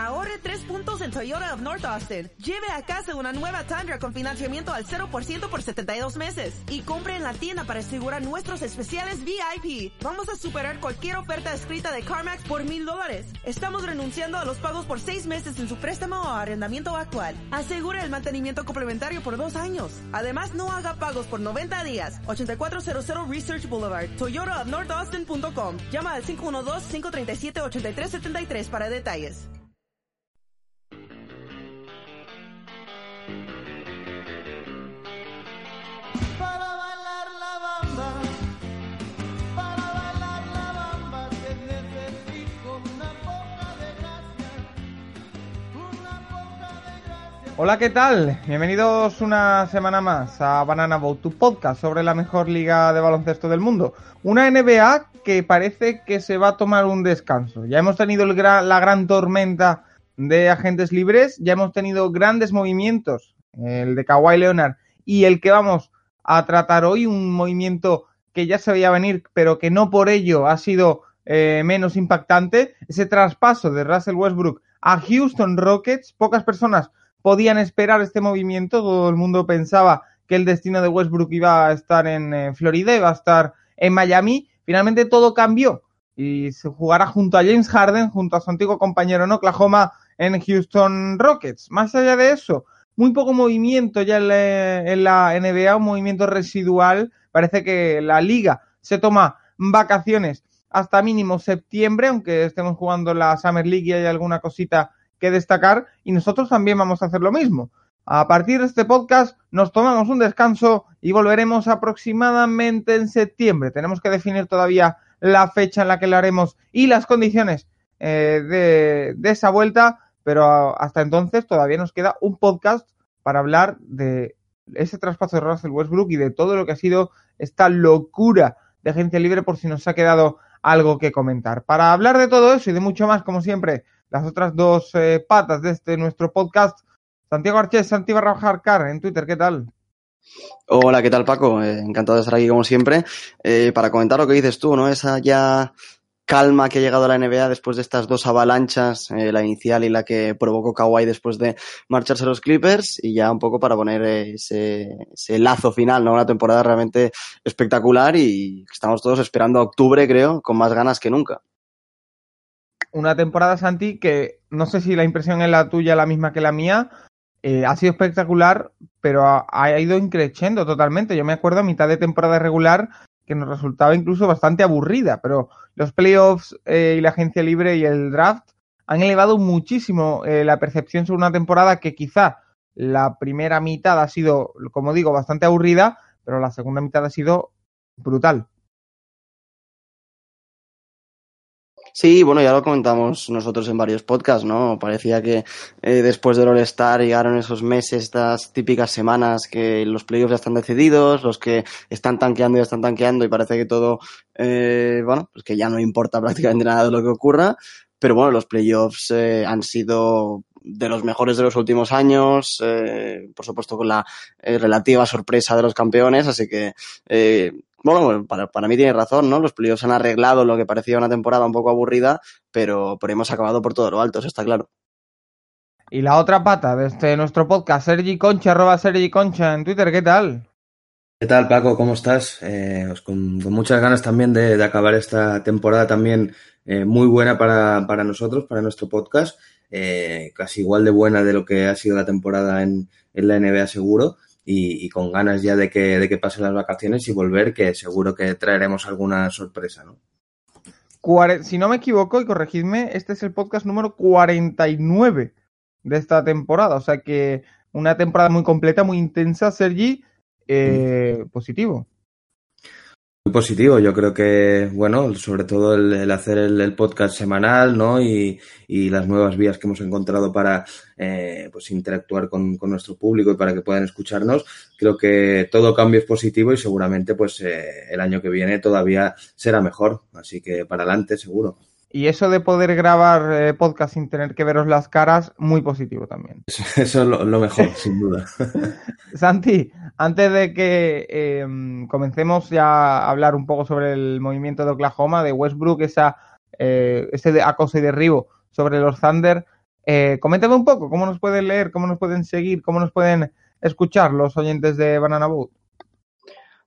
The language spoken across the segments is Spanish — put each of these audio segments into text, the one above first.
Ahorre tres puntos en Toyota of North Austin. Lleve a casa una nueva Tundra con financiamiento al 0% por 72 meses. Y compre en la tienda para asegurar nuestros especiales VIP. Vamos a superar cualquier oferta escrita de CarMax por mil dólares. Estamos renunciando a los pagos por seis meses en su préstamo o arrendamiento actual. Asegure el mantenimiento complementario por dos años. Además, no haga pagos por 90 días. 8400 Research Boulevard, Toyota of North Austin.com. Llama al 512-537-8373 para detalles. Hola, ¿qué tal? Bienvenidos una semana más a Banana Boat, tu podcast sobre la mejor liga de baloncesto del mundo. Una NBA que parece que se va a tomar un descanso. Ya hemos tenido la gran tormenta de agentes libres, ya hemos tenido grandes movimientos, el de Kawhi Leonard y el que vamos a tratar hoy, un movimiento que ya se veía venir, pero que no por ello ha sido eh, menos impactante, ese traspaso de Russell Westbrook a Houston Rockets, pocas personas podían esperar este movimiento. Todo el mundo pensaba que el destino de Westbrook iba a estar en eh, Florida, iba a estar en Miami. Finalmente todo cambió y se jugará junto a James Harden, junto a su antiguo compañero en Oklahoma, en Houston Rockets. Más allá de eso, muy poco movimiento ya en la, en la NBA, un movimiento residual. Parece que la liga se toma vacaciones hasta mínimo septiembre, aunque estemos jugando la Summer League y hay alguna cosita que destacar y nosotros también vamos a hacer lo mismo. A partir de este podcast nos tomamos un descanso y volveremos aproximadamente en septiembre. Tenemos que definir todavía la fecha en la que lo haremos y las condiciones eh, de, esa vuelta, pero hasta entonces todavía nos queda un podcast para hablar de ese traspaso de Russell Westbrook y de todo lo que ha sido esta locura de agencia libre por si nos ha quedado algo que comentar. Para hablar de todo eso y de mucho más, como siempre, las otras dos eh, patas de este nuestro podcast. Santiago Arches, Santi barra Car en Twitter, ¿qué tal? Hola, ¿qué tal Paco? Eh, encantado de estar aquí como siempre. Eh, para comentar lo que dices tú, ¿no? Esa ya calma que ha llegado a la NBA después de estas dos avalanchas, eh, la inicial y la que provocó Kawhi después de marcharse a los Clippers, y ya un poco para poner ese, ese lazo final, ¿no? Una temporada realmente espectacular y estamos todos esperando a octubre, creo, con más ganas que nunca. Una temporada, Santi, que no sé si la impresión es la tuya, la misma que la mía, eh, ha sido espectacular, pero ha, ha ido increciendo totalmente. Yo me acuerdo a mitad de temporada regular que nos resultaba incluso bastante aburrida, pero los playoffs eh, y la agencia libre y el draft han elevado muchísimo eh, la percepción sobre una temporada que quizá la primera mitad ha sido, como digo, bastante aburrida, pero la segunda mitad ha sido brutal. Sí, bueno, ya lo comentamos nosotros en varios podcasts, ¿no? Parecía que eh, después del All-Star llegaron esos meses, estas típicas semanas que los playoffs ya están decididos, los que están tanqueando ya están tanqueando y parece que todo, eh, bueno, pues que ya no importa prácticamente nada de lo que ocurra. Pero bueno, los playoffs eh, han sido de los mejores de los últimos años, eh, por supuesto con la eh, relativa sorpresa de los campeones, así que eh, bueno, para, para mí tiene razón, ¿no? Los playoffs han arreglado lo que parecía una temporada un poco aburrida, pero, pero hemos acabado por todo lo alto, eso está claro. Y la otra pata de este nuestro podcast, Sergi Concha, arroba Sergi Concha en Twitter, ¿qué tal? ¿Qué tal, Paco? ¿Cómo estás? Eh, pues con, con, muchas ganas también de, de acabar esta temporada también eh, muy buena para, para, nosotros, para nuestro podcast. Eh, casi igual de buena de lo que ha sido la temporada en, en la NBA seguro. Y, y, con ganas ya de que, de que pasen las vacaciones y volver, que seguro que traeremos alguna sorpresa, ¿no? Si no me equivoco, y corregidme, este es el podcast número 49 de esta temporada. O sea que una temporada muy completa, muy intensa, Sergi, eh, positivo. Positivo, yo creo que, bueno, sobre todo el, hacer el, podcast semanal, ¿no? Y, y, las nuevas vías que hemos encontrado para, eh, pues, interactuar con, con, nuestro público y para que puedan escucharnos. Creo que todo cambio es positivo y seguramente, pues, eh, el año que viene todavía será mejor. Así que para adelante, seguro. Y eso de poder grabar eh, podcast sin tener que veros las caras, muy positivo también. Eso, eso es lo, lo mejor, sin duda. Santi, antes de que eh, comencemos ya a hablar un poco sobre el movimiento de Oklahoma, de Westbrook, esa, eh, ese de acoso y derribo sobre los Thunder, Eh, coméntame un poco cómo nos pueden leer, cómo nos pueden seguir, cómo nos pueden escuchar los oyentes de Banana Boat.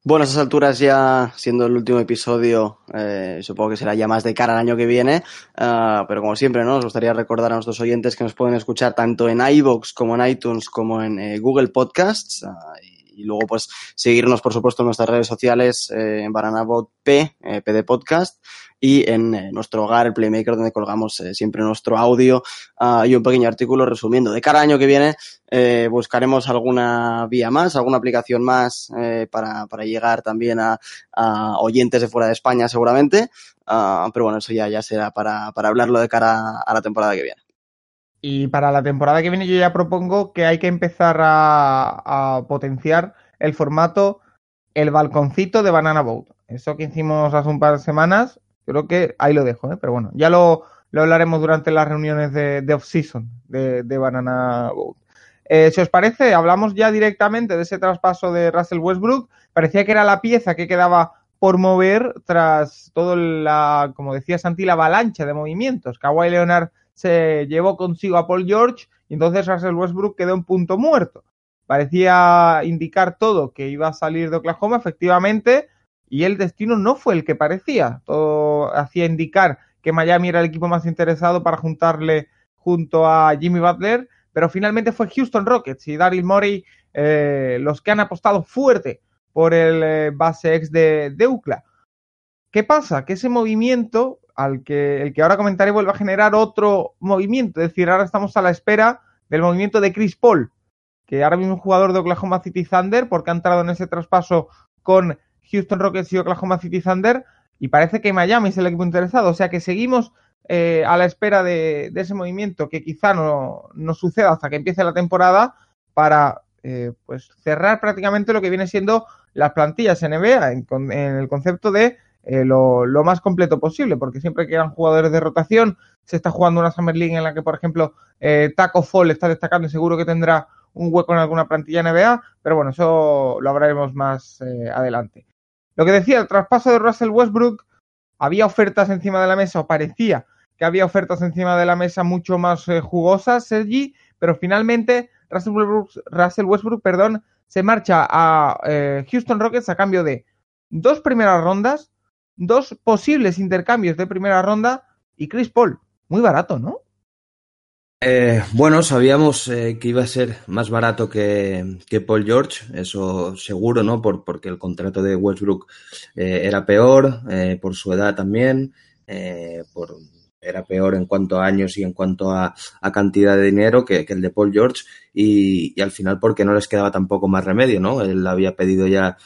Bueno, a esas alturas ya, siendo el último episodio, eh, supongo que será ya más de cara al año que viene, uh, pero como siempre, ¿no? Nos gustaría recordar a nuestros oyentes que nos pueden escuchar tanto en iVoox como en iTunes como en eh, Google Podcasts. Y luego, pues, seguirnos, por supuesto, en nuestras redes sociales, eh, en Bananabot P, eh, PD Podcast, y en eh, nuestro hogar, el Playmaker, donde colgamos eh, siempre nuestro audio uh, y un pequeño artículo resumiendo. De cada año que viene eh, buscaremos alguna vía más, alguna aplicación más para, para llegar también a, a, oyentes de fuera de España seguramente, uh, pero bueno, eso ya, ya será para, para hablarlo de cara a la temporada que viene. Y para la temporada que viene yo ya propongo que hay que empezar a, potenciar el formato el balconcito de Banana Boat. Eso que hicimos hace un par de semanas, creo que ahí lo dejo, ¿eh? pero bueno, ya lo, lo hablaremos durante las reuniones de, off-season de, de, Banana Boat. Eh, si os parece, hablamos ya directamente de ese traspaso de Russell Westbrook. Parecía que era la pieza que quedaba por mover tras todo la, como decía Santi, la avalancha de movimientos. Kawhi Leonard se llevó consigo a Paul George y entonces Russell Westbrook quedó en punto muerto. Parecía indicar todo que iba a salir de Oklahoma, efectivamente, y el destino no fue el que parecía. Todo hacía indicar que Miami era el equipo más interesado para juntarle junto a Jimmy Butler, pero finalmente fue Houston Rockets y Daryl Morey eh, los que han apostado fuerte por el eh, base ex de, de. ¿Qué pasa? Que ese movimiento al que el que ahora comentaré vuelve a generar otro movimiento, es decir, ahora estamos a la espera del movimiento de Chris Paul, que ahora mismo es jugador de Oklahoma City Thunder porque ha entrado en ese traspaso con Houston Rockets y Oklahoma City Thunder y parece que Miami es el equipo interesado, o sea que seguimos eh, a la espera de, de, ese movimiento que quizá no, no, suceda hasta que empiece la temporada para eh, pues cerrar prácticamente lo que viene siendo las plantillas NBA en, en el concepto de eh, lo, lo, más completo posible, porque siempre que eran jugadores de rotación, se está jugando una Summer League en la que, por ejemplo, eh, Taco Fall está destacando y seguro que tendrá un hueco en alguna plantilla NBA, pero bueno, eso lo hablaremos más eh, adelante. Lo que decía, el traspaso de Russell Westbrook, había ofertas encima de la mesa, o parecía que había ofertas encima de la mesa mucho más eh, jugosas, Sergi, pero finalmente Russell Westbrook, Russell Westbrook perdón, se marcha a Houston Rockets a cambio de dos primeras rondas, dos posibles intercambios de primera ronda y Chris Paul. Muy barato, ¿no? Eh, bueno, sabíamos eh, que iba a ser más barato que, que, Paul George, eso seguro, ¿no? Por, porque el contrato de Westbrook eh, era peor, por su edad también, por, era peor en cuanto a años y en cuanto a, cantidad de dinero que, el de Paul George y, al final porque no les quedaba tampoco más remedio, ¿no? Él había pedido ya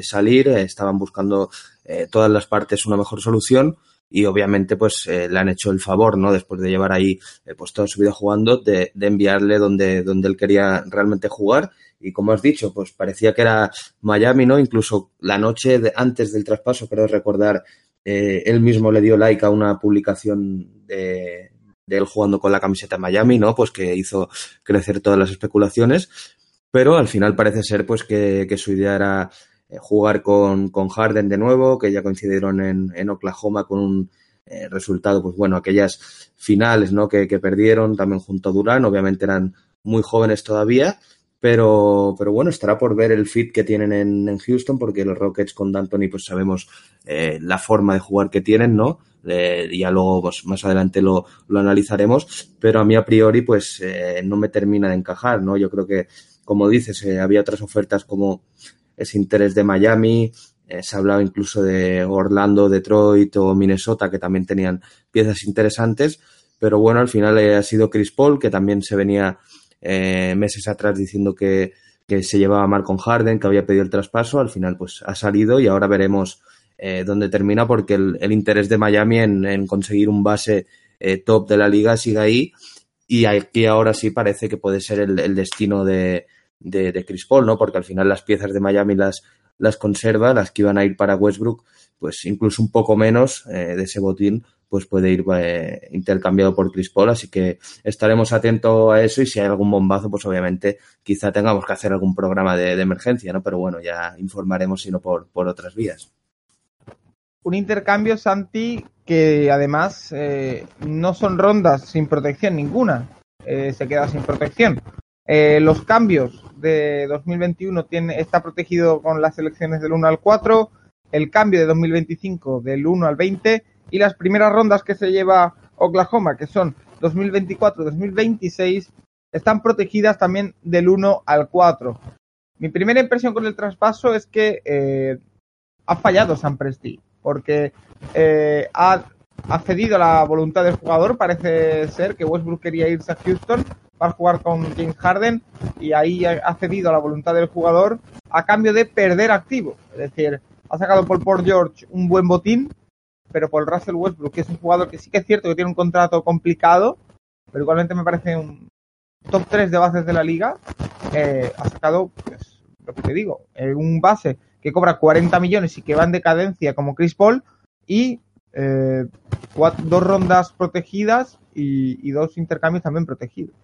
salir, estaban buscando todas las partes una mejor solución y obviamente pues eh, le han hecho el favor, ¿no? Después de llevar ahí eh, pues toda su vida jugando, de, de, enviarle donde, donde él quería realmente jugar y como has dicho, pues parecía que era Miami, ¿no? Incluso la noche de, antes del traspaso, creo recordar, eh, él mismo le dio like a una publicación de, de él jugando con la camiseta Miami, ¿no? Pues que hizo crecer todas las especulaciones, pero al final parece ser pues que, que su idea era jugar con, con, Harden de nuevo, que ya coincidieron en, en Oklahoma con un eh, resultado, pues bueno, aquellas finales ¿no? que, que, perdieron también junto a Durán, obviamente eran muy jóvenes todavía, pero, pero bueno, estará por ver el fit que tienen en, en Houston, porque los Rockets con D'Antoni pues sabemos eh, la forma de jugar que tienen, ¿no? Eh, ya luego pues, más adelante lo, lo, analizaremos, pero a mí a priori pues eh, no me termina de encajar, ¿no? Yo creo que, como dices, eh, había otras ofertas como ese interés de Miami, eh, se ha hablado incluso de Orlando, Detroit o Minnesota, que también tenían piezas interesantes, pero bueno, al final eh, ha sido Chris Paul, que también se venía eh, meses atrás diciendo que, que, se llevaba mal con Harden, que había pedido el traspaso, al final pues ha salido y ahora veremos eh, dónde termina, porque el, el, interés de Miami en, en conseguir un base top de la liga sigue ahí, y aquí ahora sí parece que puede ser el destino de, de, de, Chris Paul, ¿no? Porque al final las piezas de Miami las, las conserva, las que iban a ir para Westbrook, pues incluso un poco menos eh, de ese botín, pues puede ir eh, intercambiado por Chris Paul, así que estaremos atentos a eso y si hay algún bombazo, pues obviamente quizá tengamos que hacer algún programa de, emergencia, ¿no? Pero bueno, ya informaremos, sino por, por otras vías. Un intercambio, Santi, que además eh, no son rondas sin protección ninguna. eh, se queda sin protección. Eh, los cambios de 2021 tiene, está protegido con las selecciones del 1 al 4, el cambio de 2025 del 1 al 20 y las primeras rondas que se lleva Oklahoma, que son 2024-2026, están protegidas también del 1 al 4. Mi primera impresión con el traspaso es que eh, ha fallado San Presti, porque eh, ha, ha cedido la voluntad del jugador. Parece ser que Westbrook quería irse a Houston para jugar con James Harden y ahí ha cedido la voluntad del jugador a cambio de perder activo. Es decir, ha sacado por Port George un buen botín, pero por Russell Westbrook, que es un jugador que sí que es cierto que tiene un contrato complicado, pero igualmente me parece un top 3 de bases de la liga, eh, ha sacado, pues, lo que te digo, eh, un base que cobra 40 millones y que va en decadencia como Chris Paul y eh, dos rondas protegidas y, y dos intercambios también protegidos.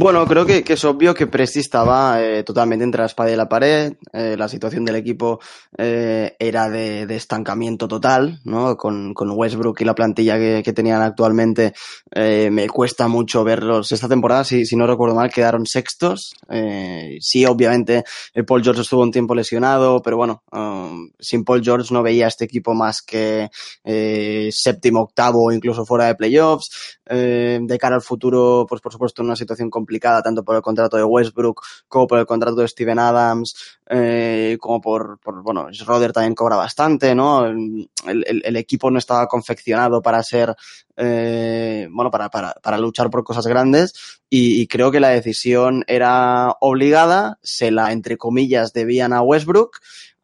Bueno, creo que, que, es obvio que Presti estaba eh, totalmente entre la espada y la pared. Eh, la situación del equipo eh, era de, de, estancamiento total, ¿no? Con, con, Westbrook y la plantilla que, que tenían actualmente, eh, me cuesta mucho verlos. Esta temporada, si, si no recuerdo mal, quedaron sextos. Eh, sí, obviamente, Paul George estuvo un tiempo lesionado, pero bueno, um, sin Paul George no veía este equipo más que eh, séptimo, octavo, incluso fuera de playoffs. de cara al futuro, pues por supuesto, en una situación complicada tanto por el contrato de Westbrook como por el contrato de Steven Adams, eh, como por, bueno, Schroeder también cobra bastante, ¿no? El, equipo no estaba confeccionado para ser, eh, bueno, para, para, para luchar por cosas grandes y, creo que la decisión era obligada, se la, entre comillas, debían a Westbrook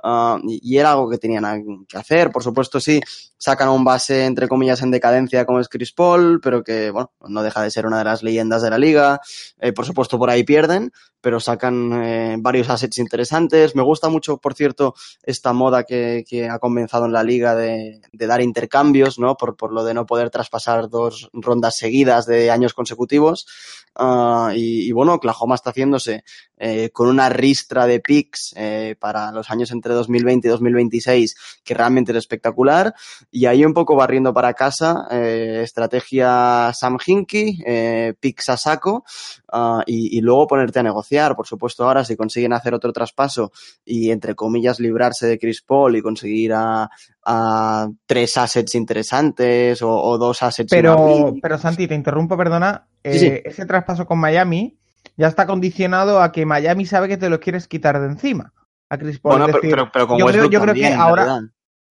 Uh, y era algo que tenían que hacer. Por supuesto, sí, sacan a un base, entre comillas, en decadencia como es Chris Paul, pero que, bueno, no deja de ser una de las leyendas de la liga. Eh, por supuesto, por ahí pierden, pero sacan eh, varios assets interesantes. Me gusta mucho, por cierto, esta moda que, que ha comenzado en la liga de, de dar intercambios, ¿no? Por, por, lo de no poder traspasar dos rondas seguidas de años consecutivos. Uh, y, y, bueno, Oklahoma está haciéndose eh, con una ristra de picks eh, para los años entre 2020 y 2026 que realmente es espectacular. Y ahí un poco barriendo para casa, eh, estrategia Sam Hinkie, a saco uh, y, y luego ponerte a negociar. Por supuesto, ahora si consiguen hacer otro traspaso y entre comillas librarse de Chris Paul y conseguir a, a tres assets interesantes o, o dos assets. Pero, pero Santi, te interrumpo, perdona. Eh, sí. Ese traspaso con Miami ya está condicionado a que Miami sabe que te lo quieres quitar de encima. A Chris Paul. Bueno, decir, pero, pero, con yo, creo, yo creo también, que ahora.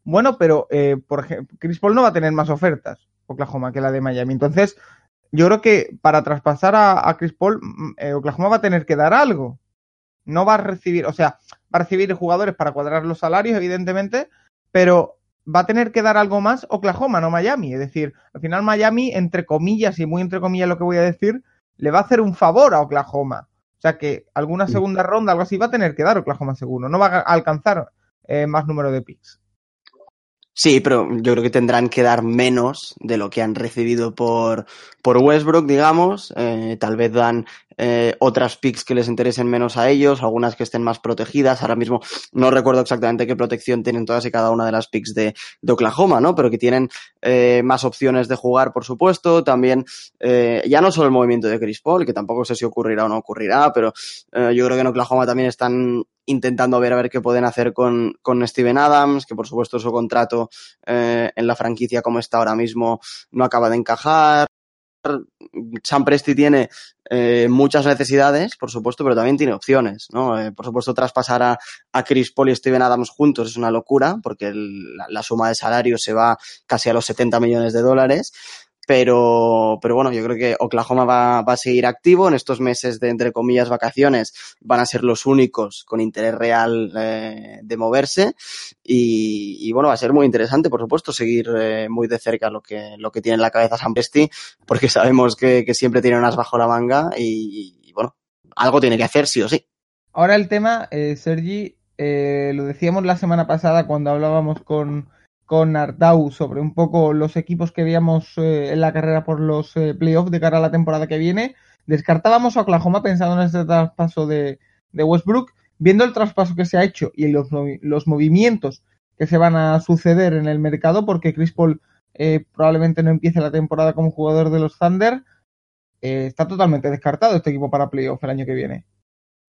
Bueno, pero eh, por ejemplo, Chris Paul no va a tener más ofertas, Oklahoma, que la de Miami. Entonces, yo creo que para traspasar a, a Chris Paul, eh, Oklahoma va a tener que dar algo. No va a recibir, o sea, va a recibir jugadores para cuadrar los salarios, evidentemente, pero va a tener que dar algo más Oklahoma, no Miami. Es decir, al final Miami, entre comillas, y muy entre comillas lo que voy a decir, le va a hacer un favor a Oklahoma. O sea que alguna segunda ronda, algo así, va a tener que dar Oklahoma seguro. No va a alcanzar eh, más número de picks. Sí, pero yo creo que tendrán que dar menos de lo que han recibido por, por Westbrook, digamos. Eh, tal vez dan eh, otras picks que les interesen menos a ellos, algunas que estén más protegidas. Ahora mismo no recuerdo exactamente qué protección tienen todas y cada una de las picks de, de Oklahoma, ¿no? Pero que tienen eh, más opciones de jugar, por supuesto. También, eh, ya no solo el movimiento de Chris Paul, que tampoco sé si ocurrirá o no ocurrirá, pero eh, yo creo que en Oklahoma también están intentando ver a ver qué pueden hacer con, con Steven Adams, que por supuesto su contrato eh, en la franquicia como está ahora mismo no acaba de encajar. Sam Presti tiene eh, muchas necesidades, por supuesto, pero también tiene opciones, ¿no? Eh, por supuesto, traspasar a, a, Chris Paul y Steven Adams juntos es una locura, porque la, la, suma de salario se va casi a los 70 millones de dólares. Pero, pero bueno, yo creo que Oklahoma va, va, a seguir activo. En estos meses de, entre comillas, vacaciones van a ser los únicos con interés real eh, de moverse. Y, y, bueno, va a ser muy interesante, por supuesto, seguir eh, muy de cerca lo que, lo que tiene en la cabeza Sam Presti, porque sabemos que, que siempre tiene unas bajo la manga y, y, bueno, algo tiene que hacer sí o sí. Ahora el tema, eh, Sergi, eh, lo decíamos la semana pasada cuando hablábamos con con Artau sobre un poco los equipos que veíamos eh, en la carrera por los eh, playoffs de cara a la temporada que viene. Descartábamos a Oklahoma pensando en este traspaso de, Westbrook. Viendo el traspaso que se ha hecho y los, los, movimientos que se van a suceder en el mercado, porque Chris Paul eh, probablemente no empiece la temporada como jugador de los Thunder, eh, está totalmente descartado este equipo para playoff el año que viene.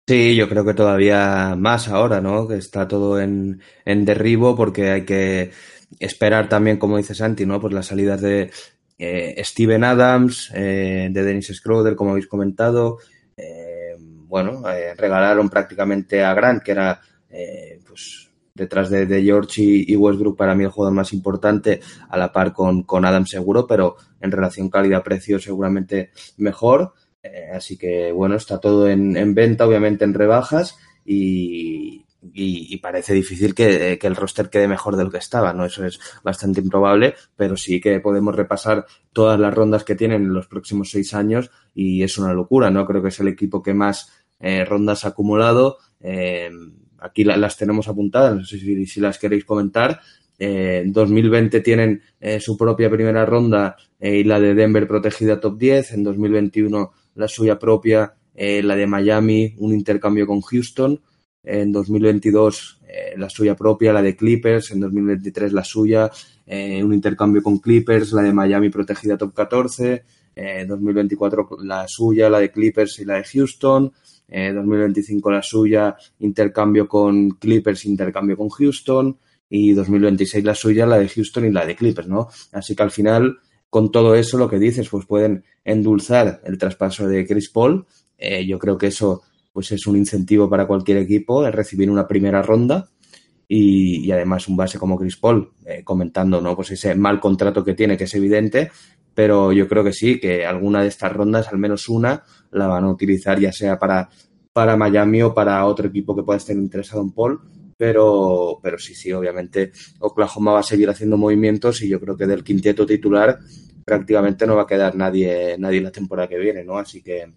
Sí, yo creo que todavía más ahora, ¿no? Que está todo en, en derribo porque hay que esperar también, como dice Santi, ¿no? Pues las salidas de eh, Steven Adams, eh, de Dennis Schroeder, como habéis comentado. Eh, bueno, eh, regalaron prácticamente a Grant, que era, eh, pues, detrás de, George y, y, Westbrook, para mí el jugador más importante, a la par con, con Adams seguro, pero en relación calidad-precio seguramente mejor. Eh, así que bueno, está todo en, en, venta, obviamente en rebajas y, y, parece difícil que, que, el roster quede mejor de lo que estaba, ¿no? Eso es bastante improbable, pero sí que podemos repasar todas las rondas que tienen en los próximos seis años y es una locura, ¿no? Creo que es el equipo que más eh, rondas ha acumulado. Eh, aquí la, las tenemos apuntadas, no sé si, las queréis comentar. Eh, en 2020 tienen eh, su propia primera ronda eh, y la de Denver protegida top 10. En 2021 la suya propia, eh, la de Miami, un intercambio con Houston. En 2022 eh, la suya propia, la de Clippers. En 2023 la suya, eh, un intercambio con Clippers, la de Miami protegida top 14. Eh, 2024 la suya, la de Clippers y la de Houston. Eh, 2025 la suya, intercambio con Clippers, intercambio con Houston. Y 2026 la suya, la de Houston y la de Clippers, ¿no? Así que al final con todo eso, lo que dices, pues pueden endulzar el traspaso de Chris Paul. Eh, yo creo que eso pues es un incentivo para cualquier equipo, es recibir una primera ronda y, y además un base como Chris Paul, eh, comentando ¿no? pues ese mal contrato que tiene, que es evidente, pero yo creo que sí, que alguna de estas rondas, al menos una, la van a utilizar ya sea para, para Miami o para otro equipo que pueda estar interesado en Paul pero, pero sí, sí, obviamente Oklahoma va a seguir haciendo movimientos y yo creo que del quinteto titular prácticamente no va a quedar nadie, nadie la temporada que viene, ¿no? Así que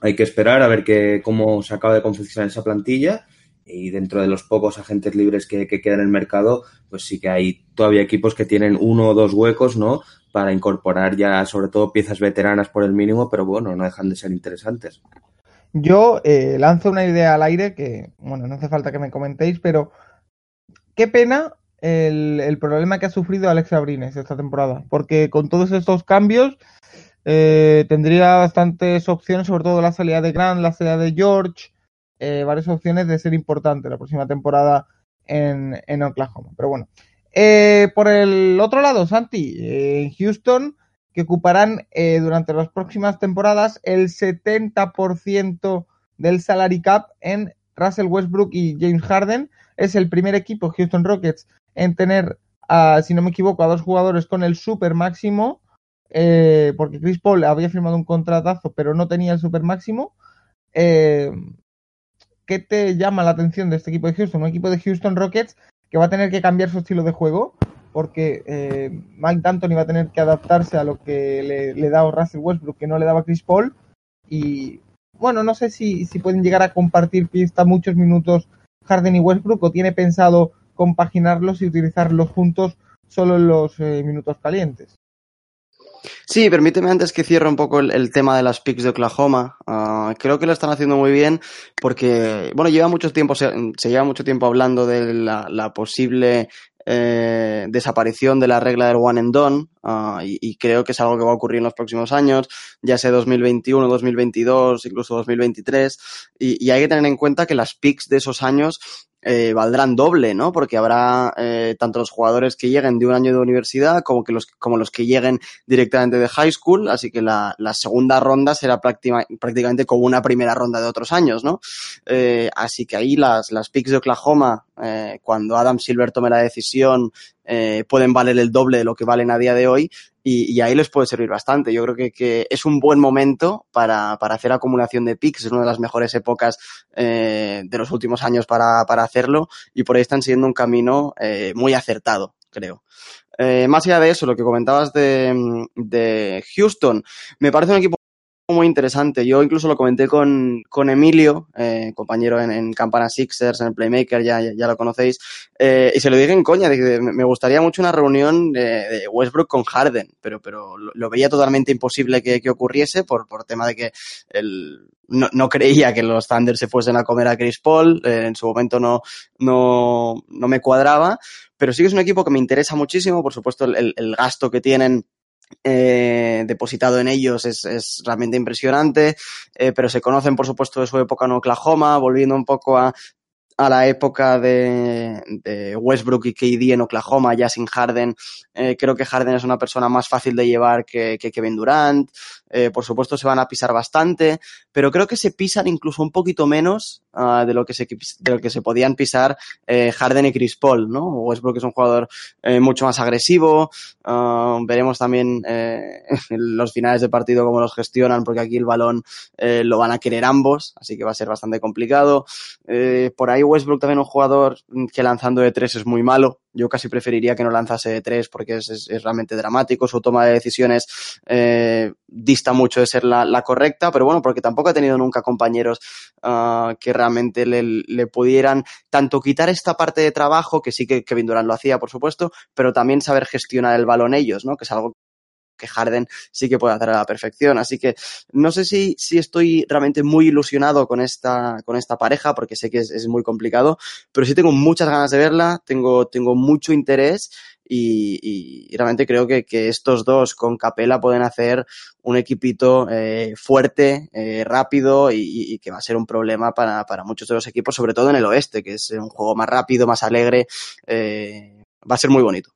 hay que esperar a ver que, cómo se acaba de confeccionar esa plantilla y dentro de los pocos agentes libres que, que quedan en el mercado, pues sí que hay todavía equipos que tienen uno o dos huecos, ¿no? Para incorporar ya sobre todo piezas veteranas por el mínimo, pero bueno, no dejan de ser interesantes. Yo eh, lanzo una idea al aire que, bueno, no hace falta que me comentéis, pero qué pena el, problema que ha sufrido Alex Abrines esta temporada, porque con todos estos cambios eh, tendría bastantes opciones, sobre todo la salida de Grant, la salida de George, eh, varias opciones de ser importante la próxima temporada en, Oklahoma. Pero bueno, eh, por el otro lado, Santi, en Houston que ocuparán durante las próximas temporadas el 70% del salary cap en Russell Westbrook y James Harden. Es el primer equipo, Houston Rockets, en tener, uh, si no me equivoco, a dos jugadores con el super máximo, eh, porque Chris Paul había firmado un contratazo, pero no tenía el super máximo. Eh, ¿Qué te llama la atención de este equipo de Houston? Un equipo de Houston Rockets que va a tener que cambiar su estilo de juego porque eh, Mike D'Antoni va a tener que adaptarse a lo que le, le da Russell Westbrook que no le daba Chris Paul y bueno, no sé si, si pueden llegar a compartir pista muchos minutos Harden y Westbrook o tiene pensado compaginarlos y utilizarlos juntos solo en los eh, minutos calientes. Sí, permíteme antes que cierre un poco el, tema de las picks de Oklahoma. Uh, creo que lo están haciendo muy bien porque, bueno, lleva mucho tiempo, se, lleva mucho tiempo hablando de la, la posible eh, desaparición de la regla del one and done uh, y, y, creo que es algo que va a ocurrir en los próximos años, ya sea 2021, 2022, incluso 2023 y, y hay que tener en cuenta que las picks de esos años eh, valdrán doble, ¿no? Porque habrá eh, tanto los jugadores que lleguen de un año de universidad como, que los, como los que lleguen directamente de high school, así que la, la segunda ronda será práctima, prácticamente como una primera ronda de otros años, ¿no? Eh, así que ahí las, las picks de Oklahoma, eh, cuando Adam Silver tome la decisión, eh, pueden valer el doble de lo que valen a día de hoy y, y ahí les puede servir bastante. Yo creo que, que es un buen momento para, para, hacer acumulación de picks, es una de las mejores épocas eh, de los últimos años para, para, hacerlo y por ahí están siguiendo un camino eh, muy acertado, creo. Eh, más allá de eso, lo que comentabas de, de Houston, me parece un equipo muy interesante. Yo incluso lo comenté con, con Emilio, eh, compañero en, en, Campana Sixers, en el Playmaker, ya, ya, lo conocéis, eh, y se lo dije en coña, dije, me gustaría mucho una reunión de, Westbrook con Harden, pero, pero lo, veía totalmente imposible que, que ocurriese por, por tema de que el, no, no, creía que los Thunder se fuesen a comer a Chris Paul, eh, en su momento no, no, no me cuadraba, pero sí que es un equipo que me interesa muchísimo, por supuesto el, el gasto que tienen eh, depositado en ellos es, es realmente impresionante, eh, pero se conocen por supuesto de su época en Oklahoma, volviendo un poco a, a la época de, de, Westbrook y KD en Oklahoma, ya sin Harden. Eh, creo que Harden es una persona más fácil de llevar que, que Kevin Durant. Eh, por supuesto, se van a pisar bastante, pero creo que se pisan incluso un poquito menos uh, de, lo que se, de lo que se podían pisar eh, Harden y Chris Paul, ¿no? Westbrook es un jugador eh, mucho más agresivo. Uh, veremos también en los finales de partido cómo los gestionan, porque aquí el balón lo van a querer ambos, así que va a ser bastante complicado. por ahí Westbrook también un jugador que lanzando de tres es muy malo. Yo casi preferiría que no lanzase de tres porque es, es, es realmente dramático. Su toma de decisiones eh, dista mucho de ser la, la, correcta, pero bueno, porque tampoco ha tenido nunca compañeros uh, que realmente le, le, pudieran tanto quitar esta parte de trabajo, que sí que Kevin Durant lo hacía, por supuesto, pero también saber gestionar el balón ellos, ¿no? Que es algo que Harden sí que puede hacer a la perfección. Así que no sé si, si estoy realmente muy ilusionado con esta, con esta pareja, porque sé que es, es muy complicado, pero sí tengo muchas ganas de verla, tengo, tengo mucho interés y, y, realmente creo que, que, estos dos con Capela pueden hacer un equipito eh, fuerte, eh, rápido y, y, que va a ser un problema para, para, muchos de los equipos, sobre todo en el oeste, que es un juego más rápido, más alegre, eh, va a ser muy bonito.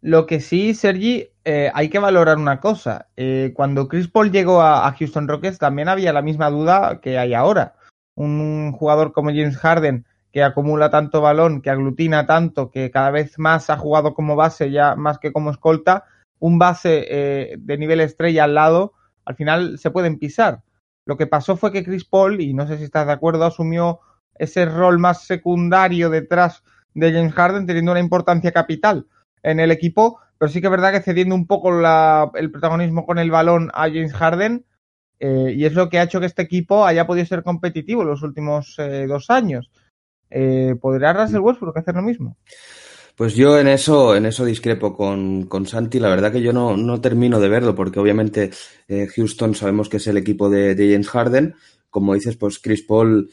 Lo que sí, Sergi, eh, hay que valorar una cosa. Eh, cuando Chris Paul llegó a, Houston Rockets también había la misma duda que hay ahora. Un jugador como James Harden que acumula tanto balón, que aglutina tanto, que cada vez más ha jugado como base ya más que como escolta, un base eh, de nivel estrella al lado, al final se pueden pisar. Lo que pasó fue que Chris Paul, y no sé si estás de acuerdo, asumió ese rol más secundario detrás de James Harden, teniendo una importancia capital en el equipo, pero sí que es verdad que cediendo un poco la, el protagonismo con el balón a James Harden, eh, y es lo que ha hecho que este equipo haya podido ser competitivo en los últimos eh, dos años. Eh, ¿Podría Russell Westbrook hacer lo mismo? Pues yo en eso, en eso discrepo con, con Santi. La verdad que yo no, no termino de verlo, porque obviamente eh, Houston sabemos que es el equipo de, de James Harden. Como dices, pues Chris Paul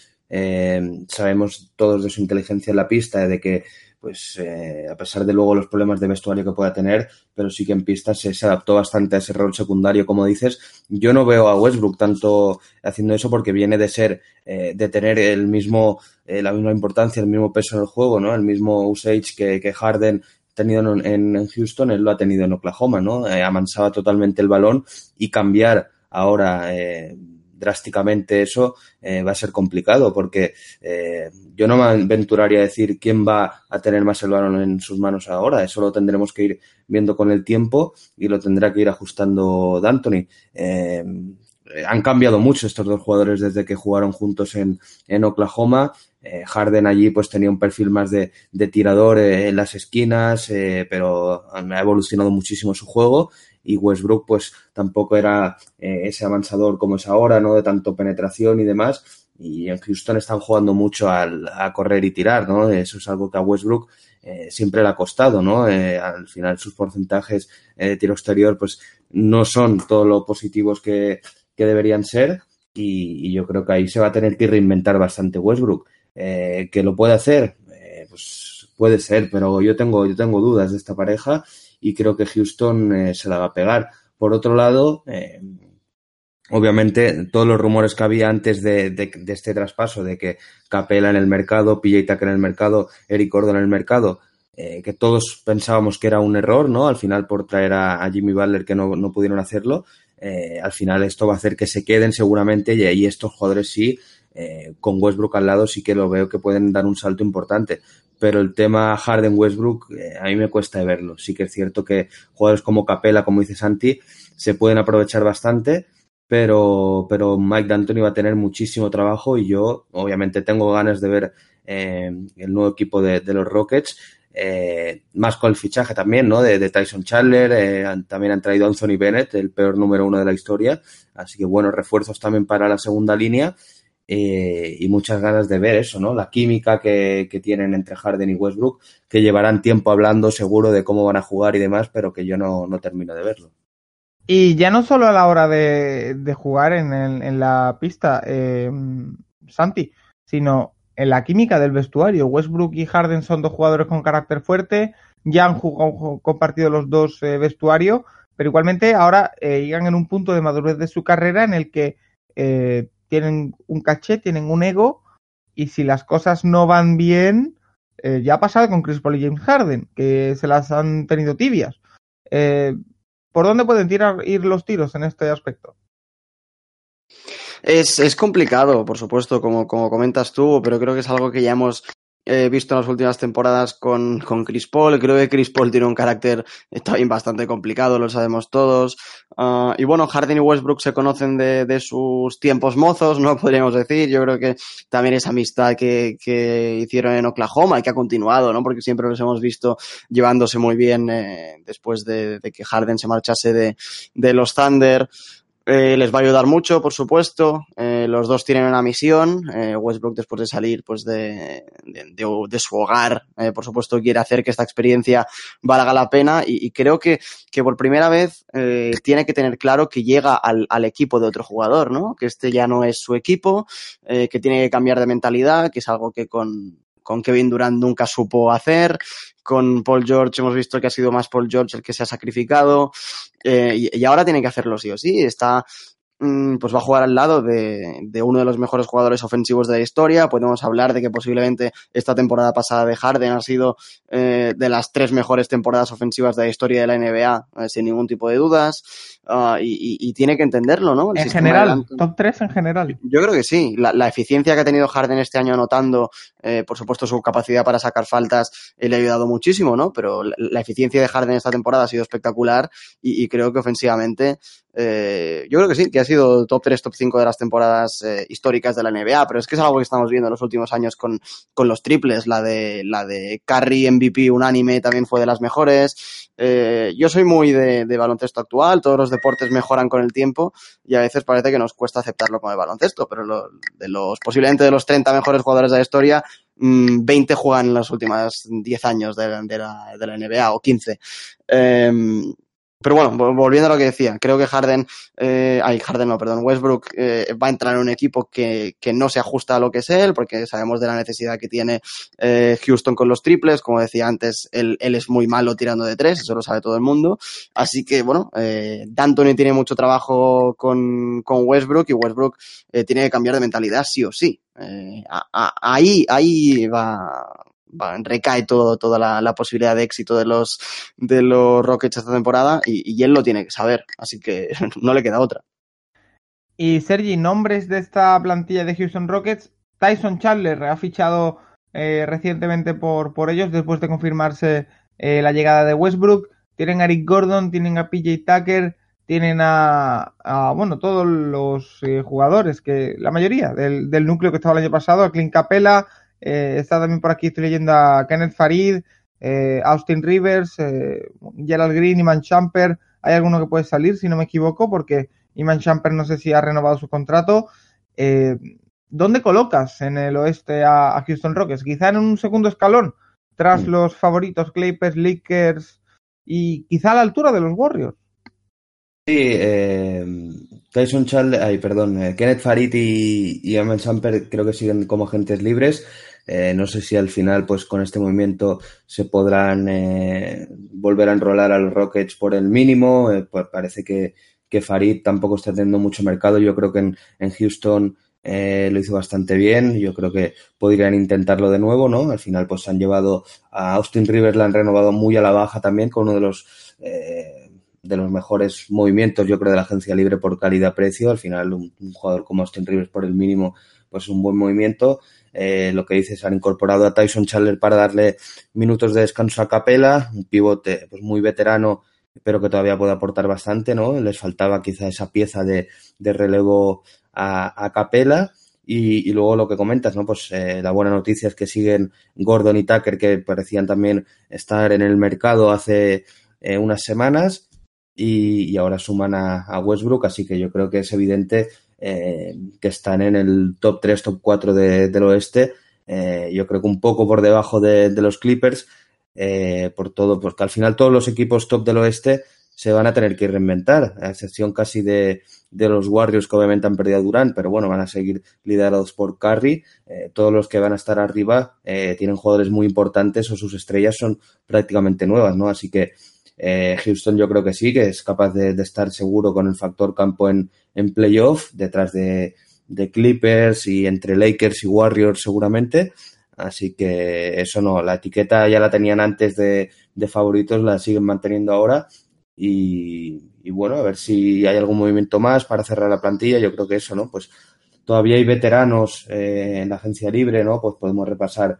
sabemos todos de su inteligencia en la pista, de que pues eh, a pesar de luego los problemas de vestuario que pueda tener, pero sí que en pista se, adaptó bastante a ese rol secundario, como dices. Yo no veo a Westbrook tanto haciendo eso porque viene de ser, eh, de tener el mismo, eh, la misma importancia, el mismo peso en el juego, ¿no? El mismo usage que, que Harden tenido en, en, en, Houston, él lo ha tenido en Oklahoma, ¿no? Eh, amansaba totalmente el balón y cambiar ahora eh, drásticamente eso eh, va a ser complicado porque eh, yo no me aventuraría a decir quién va a tener más el balón en sus manos ahora. Eso lo tendremos que ir viendo con el tiempo y lo tendrá que ir ajustando D'Antoni. Eh, han cambiado mucho estos dos jugadores desde que jugaron juntos en, en Oklahoma. Harden allí pues tenía un perfil más de, tirador en las esquinas, pero ha evolucionado muchísimo su juego y Westbrook pues tampoco era eh, ese avanzador como es ahora, ¿no? De tanto penetración y demás. Y en Houston están jugando mucho al, a correr y tirar, ¿no? Eso es algo que a Westbrook eh, siempre le ha costado, ¿no? Eh, al final sus porcentajes de tiro exterior pues no son todo lo positivos que, deberían ser y, y, yo creo que ahí se va a tener que reinventar bastante Westbrook. Eh, ¿Que lo puede hacer? Eh, pues puede ser, pero yo tengo, yo tengo dudas de esta pareja y creo que Houston eh, se la va a pegar. Por otro lado, eh, obviamente todos los rumores que había antes de, este traspaso, de que Capela en el mercado, PJ Tucker en el mercado, Eric Gordon en el mercado, eh, que todos pensábamos que era un error, ¿no? Al final por traer a, Jimmy Butler que no, no pudieron hacerlo, al final esto va a hacer que se queden seguramente y ahí estos jugadores sí, eh, con Westbrook al lado sí que lo veo que pueden dar un salto importante pero el tema Harden Westbrook eh, a mí me cuesta verlo. Sí que es cierto que jugadores como Capela, como dice Santi, se pueden aprovechar bastante, pero, pero Mike D'Antoni va a tener muchísimo trabajo y yo obviamente tengo ganas de ver eh, el nuevo equipo de, los Rockets. Eh, más con el fichaje también, ¿no? De, de Tyson Chandler, eh, también han traído a Anthony Bennett, el peor número uno de la historia, así que buenos refuerzos también para la segunda línea eh, y muchas ganas de ver eso, ¿no? La química que, que, tienen entre Harden y Westbrook, que llevarán tiempo hablando seguro de cómo van a jugar y demás, pero que yo no, no termino de verlo. Y ya no solo a la hora de, jugar en, en, la pista, eh, Santi, sino en la química del vestuario. Westbrook y Harden son dos jugadores con carácter fuerte, ya han jugado, compartido los dos eh, vestuario, pero igualmente ahora llegan en un punto de madurez de su carrera en el que tienen un caché, tienen un ego, y si las cosas no van bien, eh, ya ha pasado con Chris Paul y James Harden, que se las han tenido tibias. Eh, ¿Por dónde pueden tirar, ir los tiros en este aspecto? Es, es complicado, por supuesto, como, como comentas tú, pero creo que es algo que ya hemos he visto en las últimas temporadas con, con Chris Paul. Creo que Chris Paul tiene un carácter también bastante complicado, lo sabemos todos. Uh, y bueno, Harden y Westbrook se conocen de, de, sus tiempos mozos, ¿no? Podríamos decir. Yo creo que también esa amistad que, que hicieron en Oklahoma y que ha continuado, ¿no? Porque siempre los hemos visto llevándose muy bien eh, después de, de, que Harden se marchase de, de los Thunder. Eh, les va a ayudar mucho, por supuesto. Eh, los dos tienen una misión. Eh, Westbrook, después de salir pues de, de, de su hogar, eh, por supuesto, quiere hacer que esta experiencia valga la pena. Y, y creo que, que, por primera vez eh, tiene que tener claro que llega al, al, equipo de otro jugador, ¿no? Que este ya no es su equipo, eh, que tiene que cambiar de mentalidad, que es algo que con, con Kevin Durant nunca supo hacer. Con Paul George hemos visto que ha sido más Paul George el que se ha sacrificado. Eh, y, y, ahora tiene que hacerlo sí o sí. Está, pues va a jugar al lado de, de, uno de los mejores jugadores ofensivos de la historia. Podemos hablar de que posiblemente esta temporada pasada de Harden ha sido eh, de las tres mejores temporadas ofensivas de la historia de la NBA, eh, sin ningún tipo de dudas. Uh, y, y, tiene que entenderlo, ¿no? El en general, top 3 en general. Yo creo que sí. La, la, eficiencia que ha tenido Harden este año anotando, eh, por supuesto su capacidad para sacar faltas, le ha ayudado muchísimo, ¿no? Pero la, la, eficiencia de Harden esta temporada ha sido espectacular y, y creo que ofensivamente, eh, yo creo que sí, que ha sido top 3, top 5 de las temporadas eh, históricas de la NBA, pero es que es algo que estamos viendo en los últimos años con, con los triples. La de, la de Curry MVP unánime también fue de las mejores. Eh, yo soy muy de, baloncesto actual, todos los deportes mejoran con el tiempo y a veces parece que nos cuesta aceptarlo como el baloncesto, pero lo, de los posiblemente de los 30 mejores jugadores de la historia, mmm, 20 juegan en los últimos 10 años de, de, la, de la NBA o 15. Eh, pero bueno, volviendo a lo que decía, creo que Harden, eh, ay, Harden no, perdón, Westbrook eh, va a entrar en un equipo que, que, no se ajusta a lo que es él, porque sabemos de la necesidad que tiene eh, Houston con los triples, como decía antes, él, él, es muy malo tirando de tres, eso lo sabe todo el mundo, así que bueno, eh, D'Antoni tiene mucho trabajo con, con Westbrook y Westbrook eh, tiene que cambiar de mentalidad sí o sí. Eh, a, a, ahí, ahí va, recae todo, toda la, posibilidad de éxito de los, de los Rockets esta temporada y, y, él lo tiene que saber, así que no le queda otra. Y Sergi, nombres de esta plantilla de Houston Rockets, Tyson Chandler ha fichado eh, recientemente por, por ellos después de confirmarse eh, la llegada de Westbrook, tienen a Eric Gordon, tienen a PJ Tucker, tienen a, a bueno, todos los eh, jugadores, que la mayoría del, del, núcleo que estaba el año pasado, a Clint Capella, está también por aquí, estoy leyendo a Kenneth Farid, eh, Austin Rivers, eh, Gerald Green, Iman Champer. Hay alguno que puede salir, si no me equivoco, porque Iman Champer no sé si ha renovado su contrato. Eh, ¿Dónde colocas en el oeste a, a, Houston Rockets? Quizá en un segundo escalón, tras los favoritos Clippers, Lakers y quizá a la altura de los Warriors. Sí, eh, Tyson Charles, ay, perdón, eh, Kenneth Farid y, y Iman Champer creo que siguen como agentes libres. Eh, no sé si al final, pues con este movimiento se podrán eh, volver a enrolar a los Rockets por el mínimo. Pues parece que, que, Farid tampoco está teniendo mucho mercado. Yo creo que en, en Houston eh, lo hizo bastante bien. Yo creo que podrían intentarlo de nuevo, ¿no? Al final, pues han llevado a Austin Rivers, la han renovado muy a la baja también con uno de los eh, de los mejores movimientos, yo creo, de la agencia libre por calidad-precio. Al final, un, un, jugador como Austin Rivers por el mínimo, pues es un buen movimiento. Eh, lo que dices, han incorporado a Tyson Chandler para darle minutos de descanso a Capela, un pivote pues muy veterano, pero que todavía puede aportar bastante, ¿no? Les faltaba quizá esa pieza de, de relevo a, a Capela. Y, luego lo que comentas, ¿no? Pues eh, la buena noticia es que siguen Gordon y Tucker, que parecían también estar en el mercado hace eh, unas semanas, y, ahora suman a, Westbrook, así que yo creo que es evidente eh, que están en el top 3, top 4 de, del oeste. Eh, yo creo que un poco por debajo de, de los Clippers, eh, por todo, porque al final todos los equipos top del oeste se van a tener que reinventar, a excepción casi de, de los Warriors que obviamente han perdido a Durant, pero bueno, van a seguir liderados por Curry. Eh, todos los que van a estar arriba eh, tienen jugadores muy importantes o sus estrellas son prácticamente nuevas, ¿no? Así que Eh, Houston yo creo que sí, que es capaz de, estar seguro con el factor campo en, playoff, detrás de, Clippers y entre Lakers y Warriors seguramente. Así que eso no, la etiqueta ya la tenían antes de, favoritos, la siguen manteniendo ahora. Y, bueno, a ver si hay algún movimiento más para cerrar la plantilla. Yo creo que eso, ¿no? Pues todavía hay veteranos eh, en la agencia libre, ¿no? Pues podemos repasar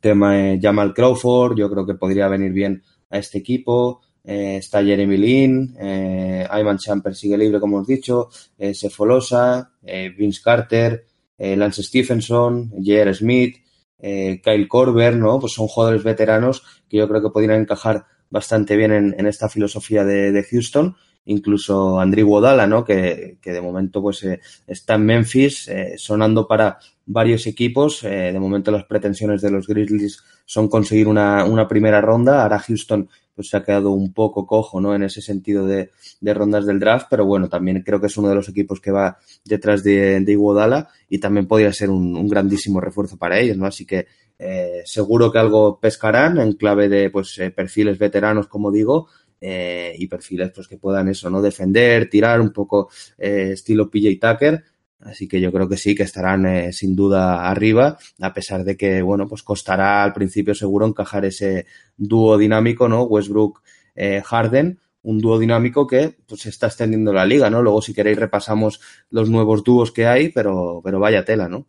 tema de Jamal Crawford, yo creo que podría venir bien a este equipo. Eh, está Jeremy Lin, eh, Ayman Champer sigue libre, como hemos dicho, eh, Sefolosa, eh, Vince Carter, eh, Lance Stephenson, J.R. Smith, Kyle Korver, ¿no? Pues son jugadores veteranos que yo creo que podrían encajar bastante bien en, en esta filosofía de, de, Houston. Incluso Andrew Wodala, ¿no? Que, que de momento pues está en Memphis, sonando para varios equipos. de momento las pretensiones de los Grizzlies son conseguir una, una primera ronda. Ahora Houston pues se ha quedado un poco cojo, ¿no? En ese sentido de, de, rondas del draft, pero bueno, también creo que es uno de los equipos que va detrás de, de y también podría ser un, grandísimo refuerzo para ellos, ¿no? Así que eh, seguro que algo pescarán en clave de, pues, eh, perfiles veteranos, como digo, eh, y perfiles, pues, que puedan eso, ¿no? Defender, tirar un poco eh, estilo PJ Tucker, Así que yo creo que sí, que estarán eh, sin duda arriba, a pesar de que, bueno, pues costará al principio seguro encajar ese dúo dinámico, ¿no? Westbrook-Harden, eh, un dúo dinámico que pues está extendiendo la liga, ¿no? Luego si queréis repasamos los nuevos dúos que hay, pero, pero vaya tela, ¿no?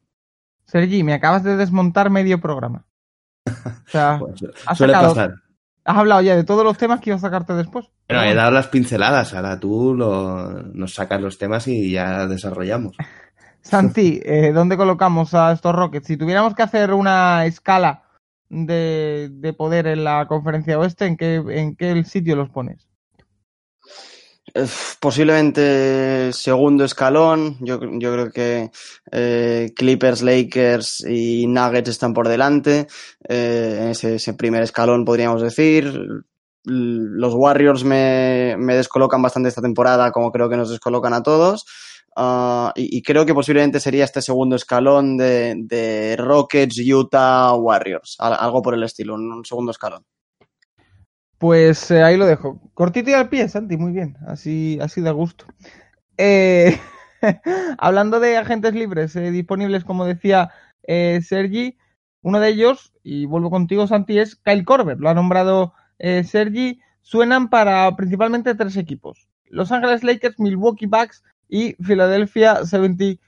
Sergi, me acabas de desmontar medio programa. O sea, pues, suele sacado, pasar. Has hablado ya de todos los temas que iba a sacarte después. Bueno, he dado las pinceladas, ahora tú lo, nos sacas los temas y ya desarrollamos. Santi, eh, ¿dónde colocamos a estos Rockets? Si tuviéramos que hacer una escala de, de poder en la conferencia oeste, ¿en qué, ¿en qué sitio los pones? Posiblemente segundo escalón. Yo, yo creo que eh, Clippers, Lakers y Nuggets están por delante. Eh, ese, ese, primer escalón podríamos decir. Los Warriors me, me, descolocan bastante esta temporada, como creo que nos descolocan a todos. Uh, y, creo que posiblemente sería este segundo escalón de, Rockets, Utah, Warriors. Algo por el estilo, un segundo escalón. Pues eh, ahí lo dejo. Cortito y al pie, Santi, muy bien. Así, así de gusto. Eh, hablando de agentes libres eh, disponibles, como decía Sergi, uno de ellos, y vuelvo contigo, Santi, es Kyle Korver. Lo ha nombrado Sergi. Suenan para principalmente tres equipos. Los Ángeles Lakers, Milwaukee Bucks y Philadelphia 76ers.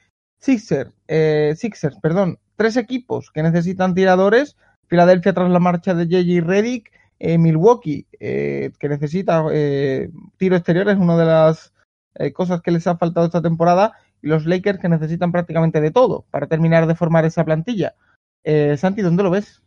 Sixers, perdón. Tres equipos que necesitan tiradores. Filadelfia tras la marcha de J.J. Redick eh, Milwaukee, eh, que necesita eh, tiro exterior, es una de las eh, cosas que les ha faltado esta temporada, y los Lakers que necesitan prácticamente de todo para terminar de formar esa plantilla. Eh, Santi, ¿dónde lo ves?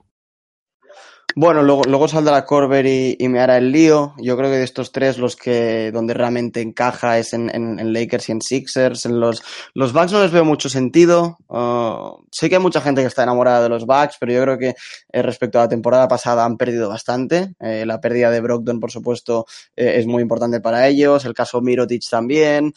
Bueno, luego, luego saldrá Corber y, y, me hará el lío. Yo creo que de estos tres, los que donde realmente encaja es en, en, en Lakers y en Sixers. En los, los Bucks no les veo mucho sentido. Uh, sé que hay mucha gente que está enamorada de los Bucks, pero yo creo que eh, respecto a la temporada pasada han perdido bastante. Eh, la pérdida de Brogdon, por supuesto, eh, es muy importante para ellos. El caso Mirotic también.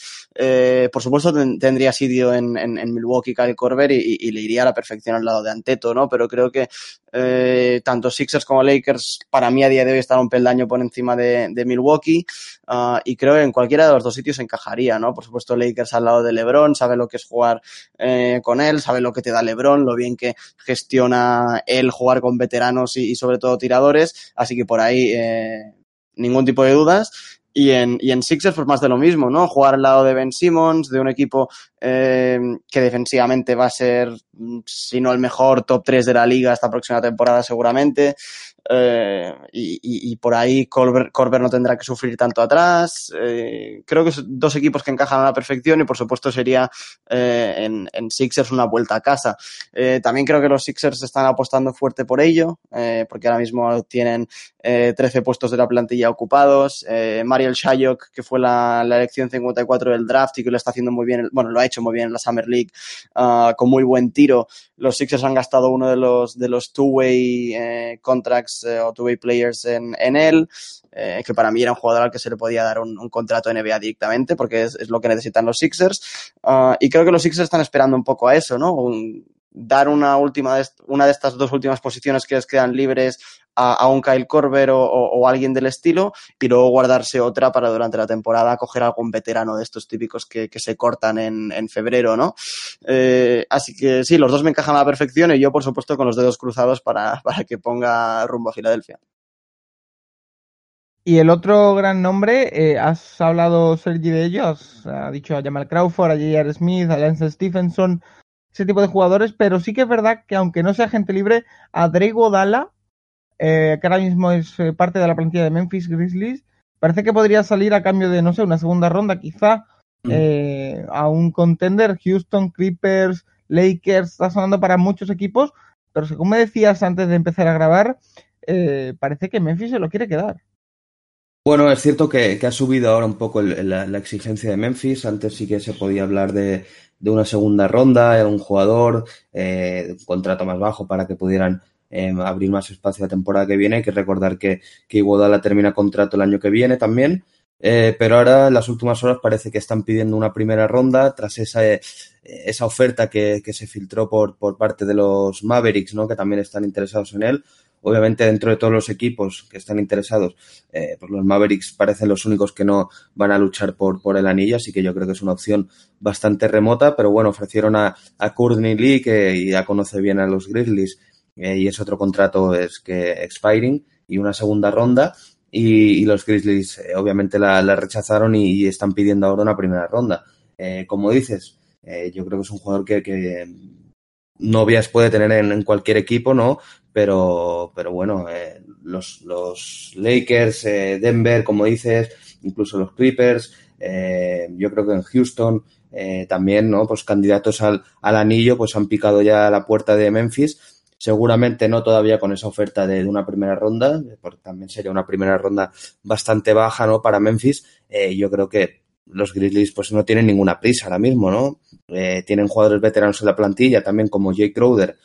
Por supuesto, ten, tendría sitio en, en, Milwaukee Kyle Corber y, y, le iría a la perfección al lado de Anteto, ¿no? Pero creo que eh, tanto Sixers como Lakers para mí a día de hoy están un peldaño por encima de, de Milwaukee uh, y creo que en cualquiera de los dos sitios encajaría, ¿no? Por supuesto Lakers al lado de LeBron, sabe lo que es jugar eh, con él, sabe lo que te da LeBron, lo bien que gestiona él jugar con veteranos y, y sobre todo tiradores, así que por ahí eh, ningún tipo de dudas. Y en, y en Sixers, pues más de lo mismo, ¿no? Jugar al lado de Ben Simmons, de un equipo eh, que defensivamente va a ser, si no el mejor, top 3 de la liga esta próxima temporada seguramente. Eh, y, por ahí Colbert, no tendrá que sufrir tanto atrás. Eh, creo que son dos equipos que encajan a la perfección y por supuesto sería eh, en, en, Sixers una vuelta a casa. También creo que los Sixers están apostando fuerte por ello, porque ahora mismo tienen 13 puestos de la plantilla ocupados. Mariel Shayok, que fue la, la, elección 54 del draft y que lo está haciendo muy bien, bueno, lo ha hecho muy bien en la Summer League, uh, con muy buen tiro. Los Sixers han gastado uno de los, de los two-way contracts eh, o two-way players en, en él, eh, que para mí era un jugador al que se le podía dar un, un contrato NBA directamente, porque es, es, lo que necesitan los Sixers. Uh, y creo que los Sixers están esperando un poco a eso, ¿no? Un, dar una última de, una de estas dos últimas posiciones que les quedan libres a, a un Kyle Korver o, o, o, alguien del estilo y luego guardarse otra para durante la temporada coger algún veterano de estos típicos que, que se cortan en, en febrero, ¿no? Eh, así que sí, los dos me encajan a la perfección y yo, por supuesto, con los dedos cruzados para, para que ponga rumbo a Filadelfia. Y el otro gran nombre, eh, has hablado, Sergi, de ellos, ha dicho a Jamal Crawford, a J.R. Smith, a Lance Stephenson, ese tipo de jugadores, pero sí que es verdad que aunque no sea gente libre, a Drake Godala, eh, que ahora mismo es eh, parte de la plantilla de Memphis Grizzlies, parece que podría salir a cambio de, no sé, una segunda ronda quizá mm. a un contender, Houston, Clippers, Lakers, está sonando para muchos equipos, pero según me decías antes de empezar a grabar, eh, parece que Memphis se lo quiere quedar. Bueno, es cierto que, que ha subido ahora un poco el, la, la, exigencia de Memphis. Antes sí que se podía hablar de, de una segunda ronda, un jugador, eh, un contrato más bajo para que pudieran eh, abrir más espacio la temporada que viene. Hay que recordar que, que Iguodala termina contrato el año que viene también. Eh, pero ahora en las últimas horas parece que están pidiendo una primera ronda tras esa, esa oferta que, que se filtró por, por parte de los Mavericks, ¿no? que también están interesados en él. Obviamente, dentro de todos los equipos que están interesados, eh, pues los Mavericks parecen los únicos que no van a luchar por, por el anillo, así que yo creo que es una opción bastante remota, pero bueno, ofrecieron a, a Courtney Lee, que ya conoce bien a los Grizzlies, eh, y es otro contrato es que expiring, y una segunda ronda, y, y los Grizzlies eh, obviamente la, rechazaron y, están pidiendo ahora una primera ronda. Eh, como dices, yo creo que es un jugador que, que novias puede tener en, en, cualquier equipo, ¿no? Pero, pero bueno, eh, los, los Lakers, eh, Denver, como dices, incluso los Clippers, eh, yo creo que en Houston eh, también, ¿no? Pues candidatos al, al anillo, pues han picado ya la puerta de Memphis. Seguramente no todavía con esa oferta de, una primera ronda, porque también sería una primera ronda bastante baja, ¿no? Para Memphis. Yo creo que los Grizzlies pues no tienen ninguna prisa ahora mismo, ¿no? Tienen jugadores veteranos en la plantilla, también como Jake Crowder,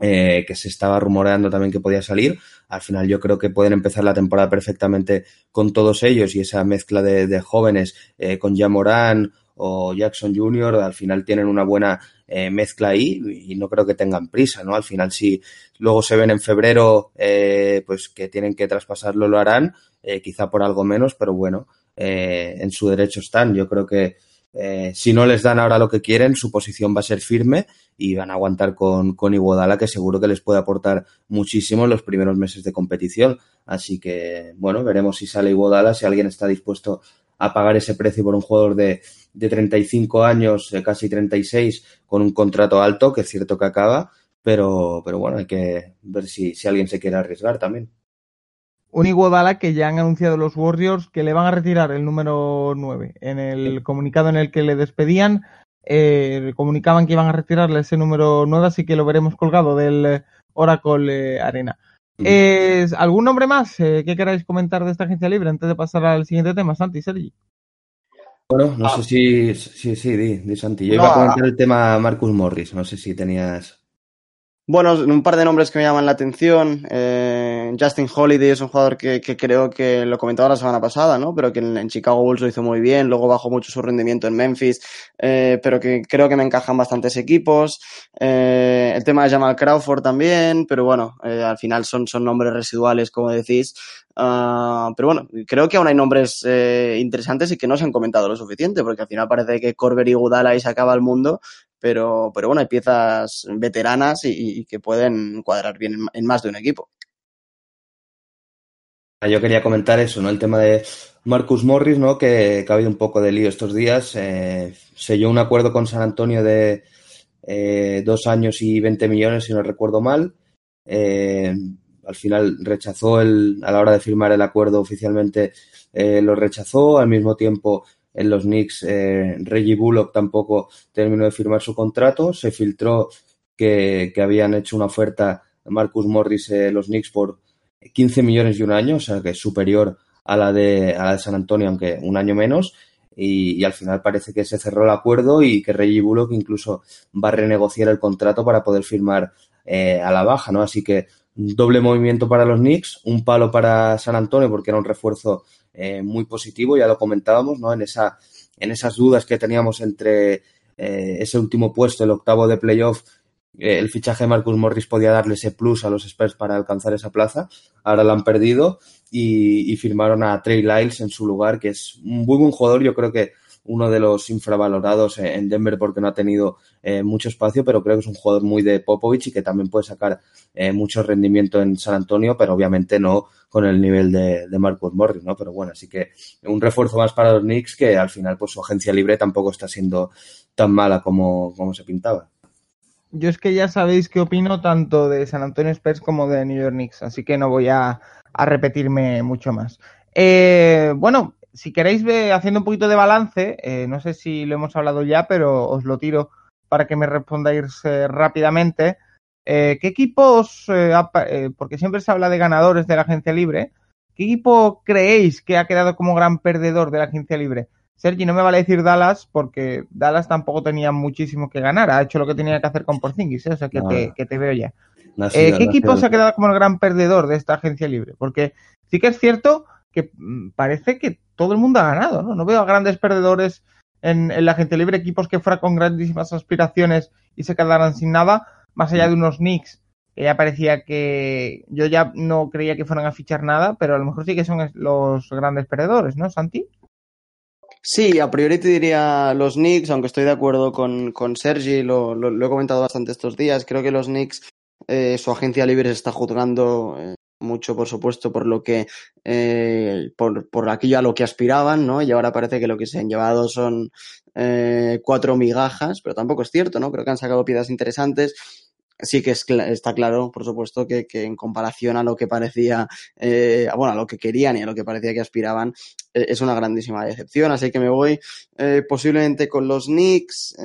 eh, que se estaba rumoreando también que podía salir. Al final yo creo que pueden empezar la temporada perfectamente con todos ellos y esa mezcla de, jóvenes eh, con Jamoran o Jackson Jr. al final tienen una buena eh, mezcla ahí y no creo que tengan prisa, ¿no? Al final si luego se ven en febrero eh, pues que tienen que traspasarlo lo harán, eh, quizá por algo menos, pero bueno, eh, en su derecho están. Yo creo que si no les dan ahora lo que quieren, su posición va a ser firme y van a aguantar con, con Iguodala, que seguro que les puede aportar muchísimo en los primeros meses de competición. Así que, bueno, veremos si sale Iguodala, si alguien está dispuesto a pagar ese precio por un jugador de, de 35 años, eh, casi 36, con un contrato alto, que es cierto que acaba, pero, pero bueno, hay que ver si, si alguien se quiere arriesgar también un Iguodala que ya han anunciado los Warriors que le van a retirar el número 9. En el comunicado en el que le despedían, eh, comunicaban que iban a retirarle ese número 9, así que lo veremos colgado del Oracle eh, Arena. Eh, ¿Algún nombre más eh, que queráis comentar de esta agencia libre antes de pasar al siguiente tema, Santi, Sergi? Bueno, no ah. sé si, sí, sí, di, di Santi. Yo no, iba a comentar el tema Marcus Morris, no sé si tenías... Bueno, un par de nombres que me llaman la atención. Eh, Justin Holiday es un jugador que, creo que lo comentaba la semana pasada, ¿no? Pero que en, Chicago Bulls lo hizo muy bien, luego bajó mucho su rendimiento en Memphis, eh, pero que creo que me encajan bastantes equipos. Eh, el tema de Jamal Crawford también, pero bueno, al final son, nombres residuales, como decís. Uh, pero bueno, creo que aún hay nombres interesantes y que no se han comentado lo suficiente, porque al final parece que Corber y Gudala ahí se acaba el mundo, pero, pero bueno, hay piezas veteranas y, que pueden cuadrar bien en, más de un equipo. Yo quería comentar eso, ¿no? El tema de Marcus Morris, ¿no? Que, que ha habido un poco de lío estos días. Eh, selló un acuerdo con San Antonio de eh, dos años y 20 millones, si no recuerdo mal. Eh, al final rechazó el, a la hora de firmar el acuerdo oficialmente, lo rechazó. Al mismo tiempo, en los Knicks, eh, Reggie Bullock tampoco terminó de firmar su contrato. Se filtró que, que habían hecho una oferta Marcus Morris eh, los Knicks por 15 millones y un año, o sea que es superior a la de, a la de San Antonio, aunque un año menos. Y, y, al final parece que se cerró el acuerdo y que Reggie Bullock incluso va a renegociar el contrato para poder firmar eh, a la baja, ¿no? Así que doble movimiento para los Knicks, un palo para San Antonio porque era un refuerzo eh, muy positivo, ya lo comentábamos, ¿no? En, esa, en esas dudas que teníamos entre eh, ese último puesto, el octavo de playoff, eh, el fichaje de Marcus Morris podía darle ese plus a los Spurs para alcanzar esa plaza. Ahora la han perdido y, y firmaron a Trey Lyles en su lugar, que es un muy buen jugador. Yo creo que uno de los infravalorados en Denver porque no ha tenido eh, mucho espacio, pero creo que es un jugador muy de Popovich y que también puede sacar eh, mucho rendimiento en San Antonio, pero obviamente no con el nivel de, de Marcus Morris, ¿no? Pero bueno, así que un refuerzo más para los Knicks que al final pues su agencia libre tampoco está siendo tan mala como, como se pintaba. Yo es que ya sabéis qué opino tanto de San Antonio Spurs como de New York Knicks, así que no voy a, a repetirme mucho más. Eh, bueno, si queréis ver, haciendo un poquito de balance, eh, no sé si lo hemos hablado ya, pero os lo tiro para que me respondáis eh, rápidamente. Eh, ¿Qué equipos, eh, porque siempre se habla de ganadores de la agencia libre, qué equipo creéis que ha quedado como gran perdedor de la agencia libre? Sergi, no me vale decir Dallas porque Dallas tampoco tenía muchísimo que ganar, ha hecho lo que tenía que hacer con Porzingis, o sea que, No. te, que te veo ya. No Eh, ¿Qué equipo se ha quedado como el gran perdedor de esta agencia libre? Porque sí que es cierto que mm, parece que todo el mundo ha ganado, ¿no? No veo a grandes perdedores en, en la agencia libre, equipos que fueran con grandísimas aspiraciones y se quedaran sin nada, más allá de unos Knicks, que ya parecía que yo ya no creía que fueran a fichar nada, pero a lo mejor sí que son los grandes perdedores, ¿no, Santi? Sí, a priori te diría los Knicks, aunque estoy de acuerdo con, con Sergi, lo he comentado bastante estos días. Creo que los Knicks, eh, su agencia libre se está juzgando eh, mucho, por supuesto, por lo que, eh, por, por aquello a lo que aspiraban, ¿no? Y ahora parece que lo que se han llevado son eh, cuatro migajas, pero tampoco es cierto, ¿no? Creo que han sacado piezas interesantes. Sí que es está claro, por supuesto, que, en comparación a lo que parecía, eh, bueno, a lo que querían y a lo que parecía que aspiraban, eh, es una grandísima decepción. Así que me voy eh, posiblemente con los Knicks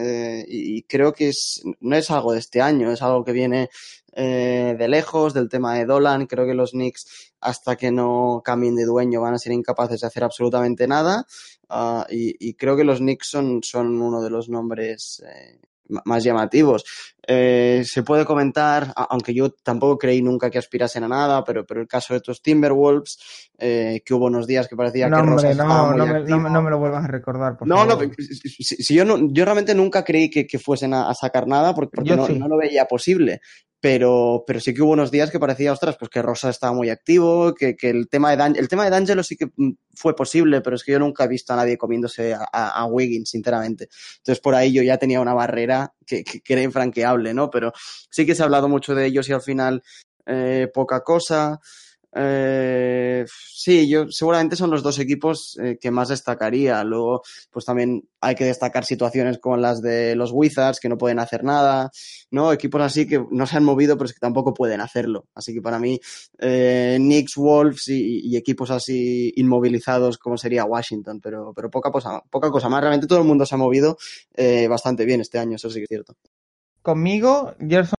y, y creo que es, no es algo de este año, es algo que viene eh, de lejos, del tema de Dolan. Creo que los Knicks, hasta que no cambien de dueño, van a ser incapaces de hacer absolutamente nada. Ah, y, creo que los Knicks son, son uno de los nombres eh, más llamativos. Eh, se puede comentar, aunque yo tampoco creí nunca que aspirasen a nada, pero, pero el caso de estos Timberwolves, eh, que hubo unos días que parecía No, que hombre, no, no, me, no, me- lo vuelvas a recordar, por No, favor. no, si, si- yo no, yo realmente nunca creí que, que fuesen a, a sacar nada porque, porque sí. no lo veía posible. Pero, pero sí que hubo unos días que parecía, ostras, pues que Rosa estaba muy activo, que, que el tema de Dan, el tema de D'Angelo sí que mm, fue posible, pero es que yo nunca he visto a nadie comiéndose a, a, a Wiggins, sinceramente. Entonces por ahí yo ya tenía una barrera que, que, que era infranqueable, ¿no? Pero sí que se ha hablado mucho de ellos y al final eh, poca cosa. Eh, sí, yo seguramente son los dos equipos eh, que más destacaría. Luego, pues también hay que destacar situaciones como las de los Wizards, que no pueden hacer nada, ¿no? Equipos así que no se han movido, pero es que tampoco pueden hacerlo. Así que para mí, eh, Knicks, Wolves y, equipos así inmovilizados como sería Washington, pero, pero poca, cosa, poca cosa más. Realmente todo el mundo se ha movido bastante bien este año, eso sí que es cierto. Conmigo, Gerson,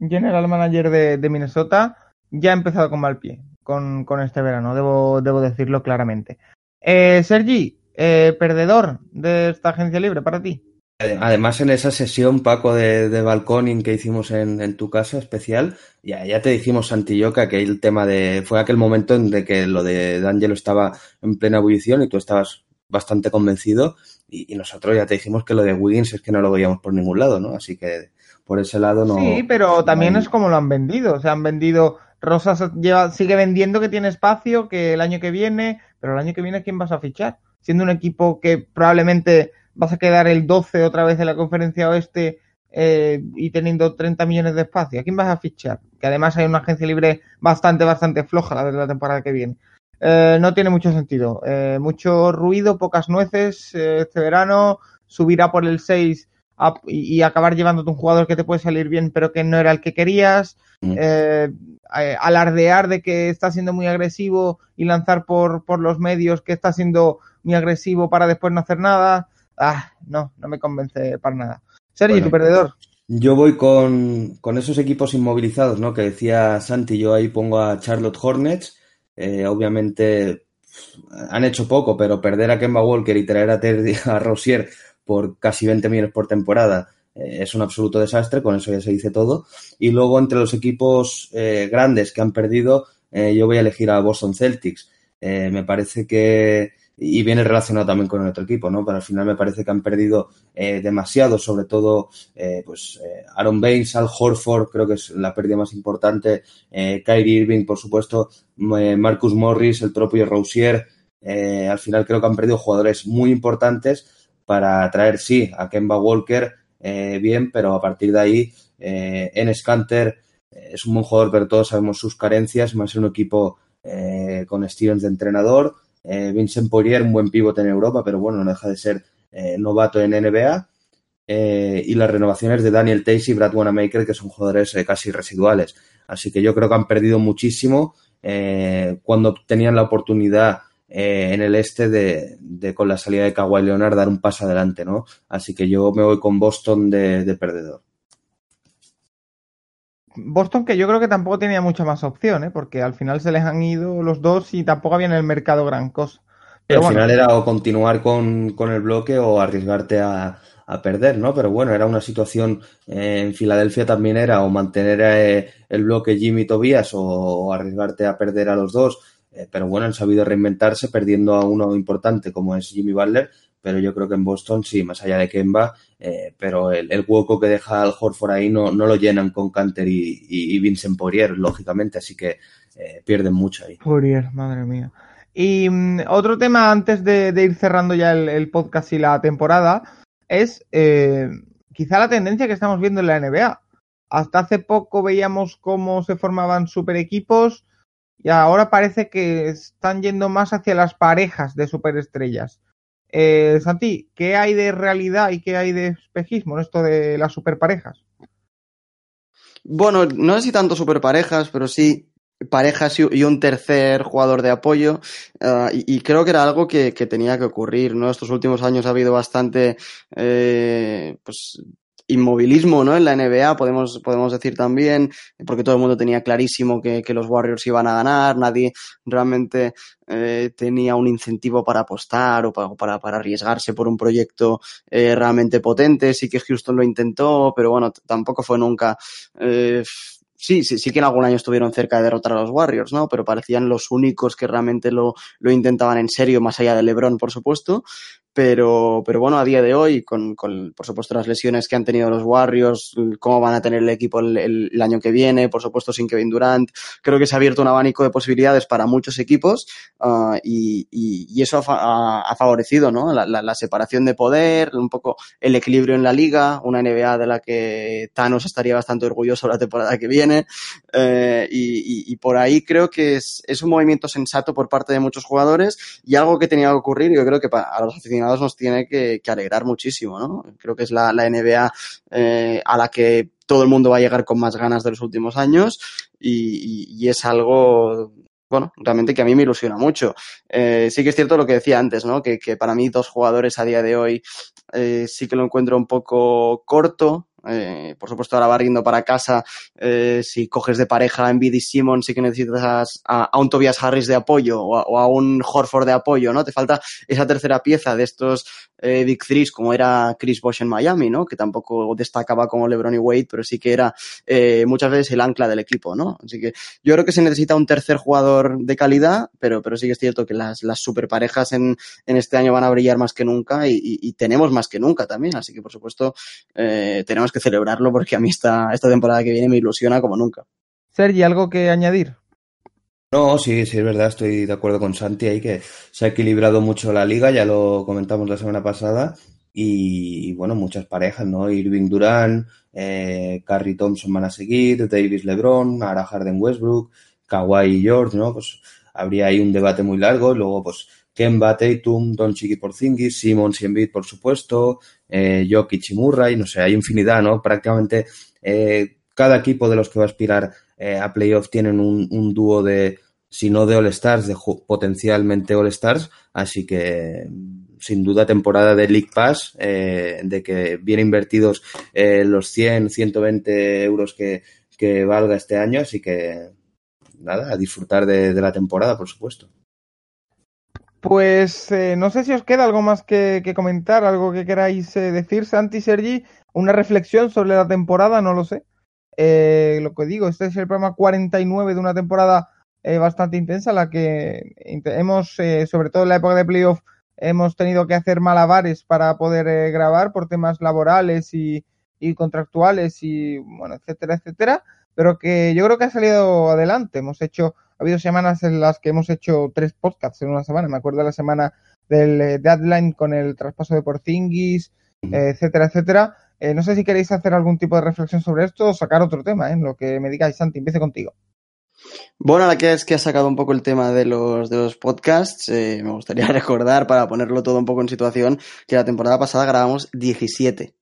general manager de, Minnesota, ya ha empezado con mal pie con, este verano, debo, debo decirlo claramente. Eh, Sergi, eh, perdedor de esta agencia libre para ti. Además, en esa sesión, Paco, de, de balconing que hicimos en, tu casa especial, ya, ya te dijimos, Santi y yo, que aquel tema de. Fue aquel momento en que lo de D'Angelo estaba en plena ebullición y tú estabas bastante convencido. Y, y, nosotros ya te dijimos que lo de Wiggins es que no lo veíamos por ningún lado, ¿no? Así que por ese lado no. Sí, pero también no... es como lo han vendido. O sea, han vendido. Rosas lleva, sigue vendiendo que tiene espacio, que el año que viene, pero el año que viene, ¿quién vas a fichar? Siendo un equipo que probablemente vas a quedar el 12 otra vez en la conferencia oeste eh, y teniendo 30 millones de espacio. ¿A quién vas a fichar? Que además hay una agencia libre bastante, bastante floja la de la temporada que viene. Eh, no tiene mucho sentido. Eh, mucho ruido, pocas nueces eh, este verano. Subirá por el 6 a, y, y, acabar llevándote un jugador que te puede salir bien, pero que no era el que querías. Mm. alardear de que está siendo muy agresivo y lanzar por, por los medios que está siendo muy agresivo para después no hacer nada ah, no, no me convence para nada. Sergi, bueno, tu perdedor. Yo voy con, con, esos equipos inmovilizados, ¿no? Que decía Santi, yo ahí pongo a Charlotte Hornets. Eh, obviamente han hecho poco, pero perder a Kemba Walker y traer a, Terry, a Rosier por casi 20 millones por temporada eh, es un absoluto desastre, con eso ya se dice todo. Y luego entre los equipos eh, grandes que han perdido, eh, yo voy a elegir a Boston Celtics. me parece que y viene relacionado también con el otro equipo, ¿no? Pero al final me parece que han perdido eh, demasiado, sobre todo, eh, pues, eh, Aaron Baines, Al Horford, creo que es la pérdida más importante, eh, Kyrie Irving, por supuesto, eh, Marcus Morris, el propio Rousier, al final creo que han perdido jugadores muy importantes para traer, sí, a Kemba Walker, bien, pero a partir de ahí, en Scanter es un buen jugador, pero todos sabemos sus carencias, más un equipo con Stevens de entrenador, eh, Vincent Poirier, un buen pivote en Europa, pero bueno, no deja de ser eh, novato en NBA. Eh, y las renovaciones de Daniel Tays y Brad Wanamaker, que son jugadores casi residuales. Así que yo creo que han perdido muchísimo cuando tenían la oportunidad en el este de, con la salida de Kawhi Leonard, dar un paso adelante, ¿no? Así que yo me voy con Boston de perdedor. Boston que yo creo que tampoco tenía mucha más opción, ¿eh? porque al final se les han ido los dos y tampoco había en el mercado gran cosa. Pero al bueno. final era o continuar con, con el bloque o arriesgarte a, a, perder, ¿no? Pero bueno, era una situación eh, en Filadelfia también era o mantener eh, el bloque Jimmy Tobias o, o, arriesgarte a perder a los dos. Eh, pero bueno, han sabido reinventarse perdiendo a uno importante como es Jimmy Butler. Pero yo creo que en Boston sí, más allá de Kemba, eh, pero el, hueco que deja al Horford ahí no, no lo llenan con Canter y, y, Vincent Poirier, lógicamente, así que eh, pierden mucho ahí. Poirier, madre mía. Y um, otro tema antes de, ir cerrando ya el, el, podcast y la temporada es eh, quizá la tendencia que estamos viendo en la NBA. Hasta hace poco veíamos cómo se formaban super equipos y ahora parece que están yendo más hacia las parejas de superestrellas. Eh, Santi, ¿qué hay de realidad y qué hay de espejismo en esto de las superparejas? Bueno, no sé si tanto superparejas, pero sí parejas y, un tercer jugador de apoyo y, y, creo que era algo que, que, tenía que ocurrir, ¿no? Estos últimos años ha habido bastante eh, pues inmovilismo ¿no? en la NBA, podemos, podemos decir también, porque todo el mundo tenía clarísimo que, que los Warriors iban a ganar, nadie realmente eh, tenía un incentivo para apostar o para, para, arriesgarse por un proyecto eh, realmente potente. Sí que Houston lo intentó, pero bueno, tampoco fue nunca. Eh, sí, sí, sí que en algún año estuvieron cerca de derrotar a los Warriors, ¿no? Pero parecían los únicos que realmente lo, lo intentaban en serio, más allá de LeBron, por supuesto. Pero, pero bueno, a día de hoy, con, con, por supuesto las lesiones que han tenido los Warriors, cómo van a tener el equipo el, el, el, año que viene, por supuesto sin Kevin Durant, creo que se ha abierto un abanico de posibilidades para muchos equipos uh, y, y, y, eso ha, ha, favorecido ¿no? La, la, la, separación de poder, un poco el equilibrio en la liga, una NBA de la que Thanos estaría bastante orgulloso la temporada que viene eh, y, y, por ahí creo que es, es un movimiento sensato por parte de muchos jugadores y algo que tenía que ocurrir, yo creo que para, a los aficionados nos tiene que, alegrar muchísimo, ¿no? Creo que es la, la NBA eh, a la que todo el mundo va a llegar con más ganas de los últimos años y es algo bueno, realmente que a mí me ilusiona mucho. Eh, sí que es cierto lo que decía antes, ¿no? Que, que para mí dos jugadores a día de hoy eh, sí que lo encuentro un poco corto, eh, por supuesto, ahora barriendo para casa. Eh, si coges de pareja a y Simon, sí que necesitas a, un Tobias Harris de apoyo o a, un Horford de apoyo, ¿no? Te falta esa tercera pieza de estos eh, Big Threes, como era Chris Bosh en Miami, ¿no? Que tampoco destacaba como LeBron y Wade, pero sí que era eh, muchas veces el ancla del equipo, ¿no? Así que yo creo que se necesita un tercer jugador de calidad, pero, pero sí que es cierto que las, las super parejas en, en este año van a brillar más que nunca y, tenemos más que nunca también. Así que, por supuesto, eh, que celebrarlo porque a mí esta, esta temporada que viene me ilusiona como nunca. Sergi, ¿algo que añadir? No, sí, sí, es verdad, estoy de acuerdo con Santi ahí que se ha equilibrado mucho la liga, ya lo comentamos la semana pasada, y, y bueno, muchas parejas, ¿no? Irving Durán, eh, Carrie Thompson van a seguir, Davis LeBron, ahora Harden Westbrook, Kawhi y George, ¿no? Pues habría ahí un debate muy largo, y luego pues Kemba, Tatum, Don Chiqui Porzingis, Simmons y por supuesto, eh, Jokic y no sé, hay infinidad, ¿no? Prácticamente eh, cada equipo de los que va a aspirar eh, a playoff tienen un, dúo de, si no de All-Stars, de potencialmente All-Stars, así que sin duda temporada de League Pass, eh, de que bien invertidos eh, los 100, 120 euros que, valga este año, así que nada, a disfrutar de la temporada, por supuesto. Pues eh, no sé si os queda algo más que, comentar, algo que queráis eh, decir, Santi, Sergi, una reflexión sobre la temporada, no lo sé. Eh, lo que digo, este es el programa 49 de una temporada bastante intensa, la que hemos, sobre todo en la época de playoff, hemos tenido que hacer malabares para poder grabar por temas laborales y, y, contractuales y, bueno, etcétera, etcétera, pero que yo creo que ha salido adelante. Hemos hecho, ha habido semanas en las que hemos hecho tres podcasts en una semana. Me acuerdo de la semana del deadline con el traspaso de Porzingis, etcétera, etcétera. Eh, no sé si queréis hacer algún tipo de reflexión sobre esto o sacar otro tema, ¿eh? lo que me digáis, Santi, empiece contigo. Bueno, ahora que es que has sacado un poco el tema de los, de los podcasts, eh, me gustaría recordar, para ponerlo todo un poco en situación, que la temporada pasada grabamos 17.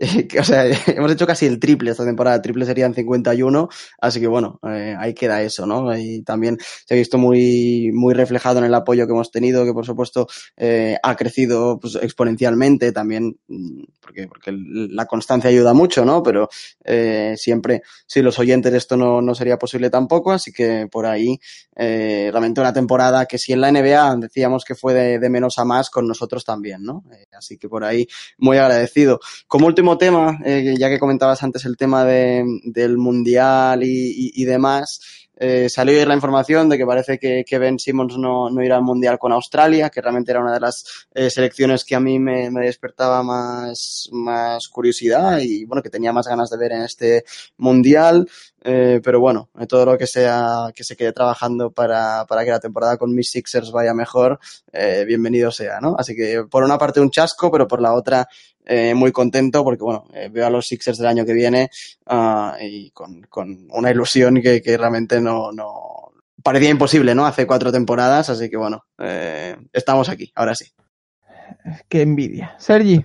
o sea, hemos hecho casi el triple esta temporada, el triple serían 51, así que bueno, eh, ahí queda eso, ¿no? Y también se ha visto muy, muy reflejado en el apoyo que hemos tenido, que por supuesto eh, ha crecido pues, exponencialmente también, mm, porque, porque la constancia ayuda mucho, ¿no? Pero eh, siempre, sin los oyentes esto no, no sería posible tampoco, así que por ahí realmente una temporada que si en la NBA decíamos que fue de, de menos a más, con nosotros también, ¿no? Así que por ahí muy agradecido. Como último tema, eh, ya que comentabas antes el tema de, del mundial y, y, y demás, eh, salió ayer la información de que parece que, que Ben Simmons no, no, irá al mundial con Australia, que realmente era una de las eh, selecciones que a mí me, me, despertaba más, más curiosidad y bueno, que tenía más ganas de ver en este mundial. Eh, pero bueno, todo lo que sea que se quede trabajando para, para que la temporada con mis Sixers vaya mejor, eh, bienvenido sea, ¿no? Así que por una parte un chasco, pero por la otra eh, muy contento porque bueno, eh, veo a los Sixers del año que viene uh, y con, con, una ilusión que, que realmente no, no, parecía imposible, ¿no? Hace cuatro temporadas, así que bueno, eh, estamos aquí, ahora sí. Qué envidia. Sergi.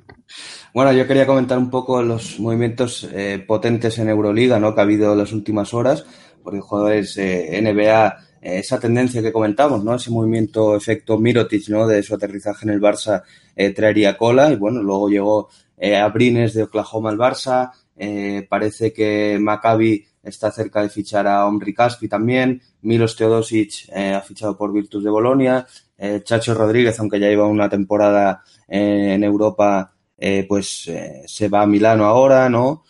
Bueno, yo quería comentar un poco los movimientos eh, potentes en Euroliga, ¿no? Que ha habido en las últimas horas, porque jugadores eh, NBA, esa tendencia que comentamos, ¿no? Ese movimiento efecto Mirotic, ¿no? De su aterrizaje en el Barça eh, traería cola y bueno, luego llegó eh, a Brines de Oklahoma al Barça, eh, parece que Maccabi está cerca de fichar a Omri Caspi también, Milos Teodosic eh, ha fichado por Virtus de Bolonia, Chacho Rodríguez, aunque ya lleva una temporada en Europa, pues se va a Milano ahora, ¿no?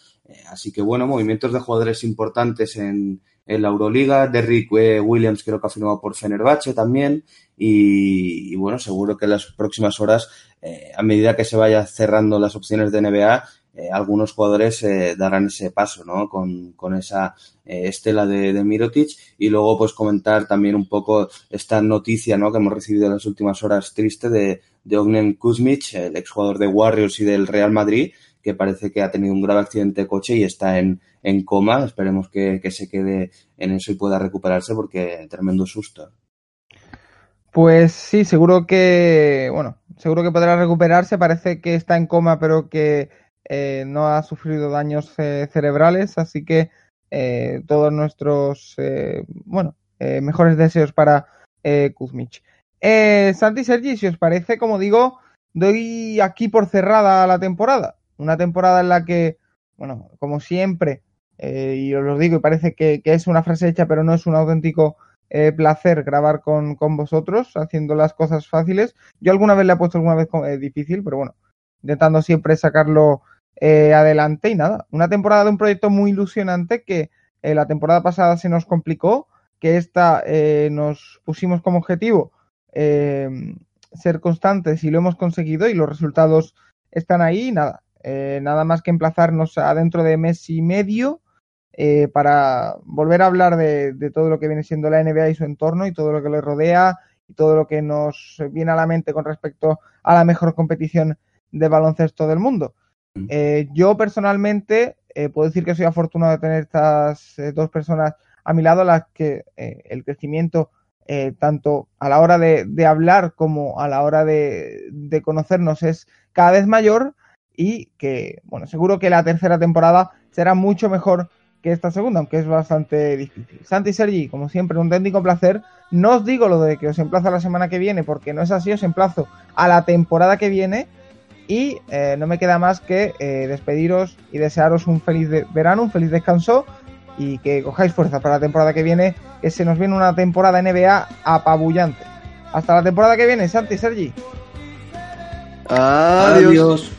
Así que bueno, movimientos de jugadores importantes en, en la Euroliga. Derrick eh, Williams creo que ha firmado por Fenerbahce también. Y, bueno, seguro que en las próximas horas, eh, a medida que se vaya cerrando las opciones de NBA, eh, algunos jugadores darán ese paso, ¿no? Con, con esa estela de, de, Mirotic. Y luego, pues, comentar también un poco esta noticia, ¿no? Que hemos recibido en las últimas horas triste de, de Ognen Kuzmic, el exjugador de Warriors y del Real Madrid, que parece que ha tenido un grave accidente de coche y está en, coma. Esperemos que, que se quede en eso y pueda recuperarse porque tremendo susto. Pues sí, seguro que, bueno, seguro que podrá recuperarse. Parece que está en coma, pero que eh, no ha sufrido daños eh, cerebrales, así que eh, todos nuestros, bueno, mejores deseos para Kuzmich. Santi Sergi, si os parece, como digo, doy aquí por cerrada la temporada. Una temporada en la que, bueno, como siempre, y os lo digo y parece que, que, es una frase hecha, pero no es un auténtico placer grabar con, con, vosotros, haciendo las cosas fáciles. Yo alguna vez le he puesto alguna vez difícil, pero bueno, intentando siempre sacarlo eh, adelante y nada, una temporada de un proyecto muy ilusionante que eh, la temporada pasada se nos complicó, que esta eh, nos pusimos como objetivo eh, ser constantes y lo hemos conseguido y los resultados están ahí y nada, eh, nada más que emplazarnos a dentro de mes y medio para volver a hablar de, de todo lo que viene siendo la NBA y su entorno y todo lo que le rodea y todo lo que nos viene a la mente con respecto a la mejor competición de baloncesto del mundo. Eh, yo personalmente eh, puedo decir que soy afortunado de tener estas eh, dos personas a mi lado, las que eh, el crecimiento, eh, tanto a la hora de, de, hablar como a la hora de, de conocernos, es cada vez mayor y que, bueno, seguro que la tercera temporada será mucho mejor que esta segunda, aunque es bastante difícil. Santi y Sergi, como siempre, un técnico placer. No os digo lo de que os emplazo la semana que viene, porque no es así, os emplazo a la temporada que viene y eh, no me queda más que eh, despediros y desearos un feliz de verano, un feliz descanso y que cojáis fuerza para la temporada que viene, que se nos viene una temporada NBA apabullante. Hasta la temporada que viene, Santi, Sergi. Adiós. Adiós.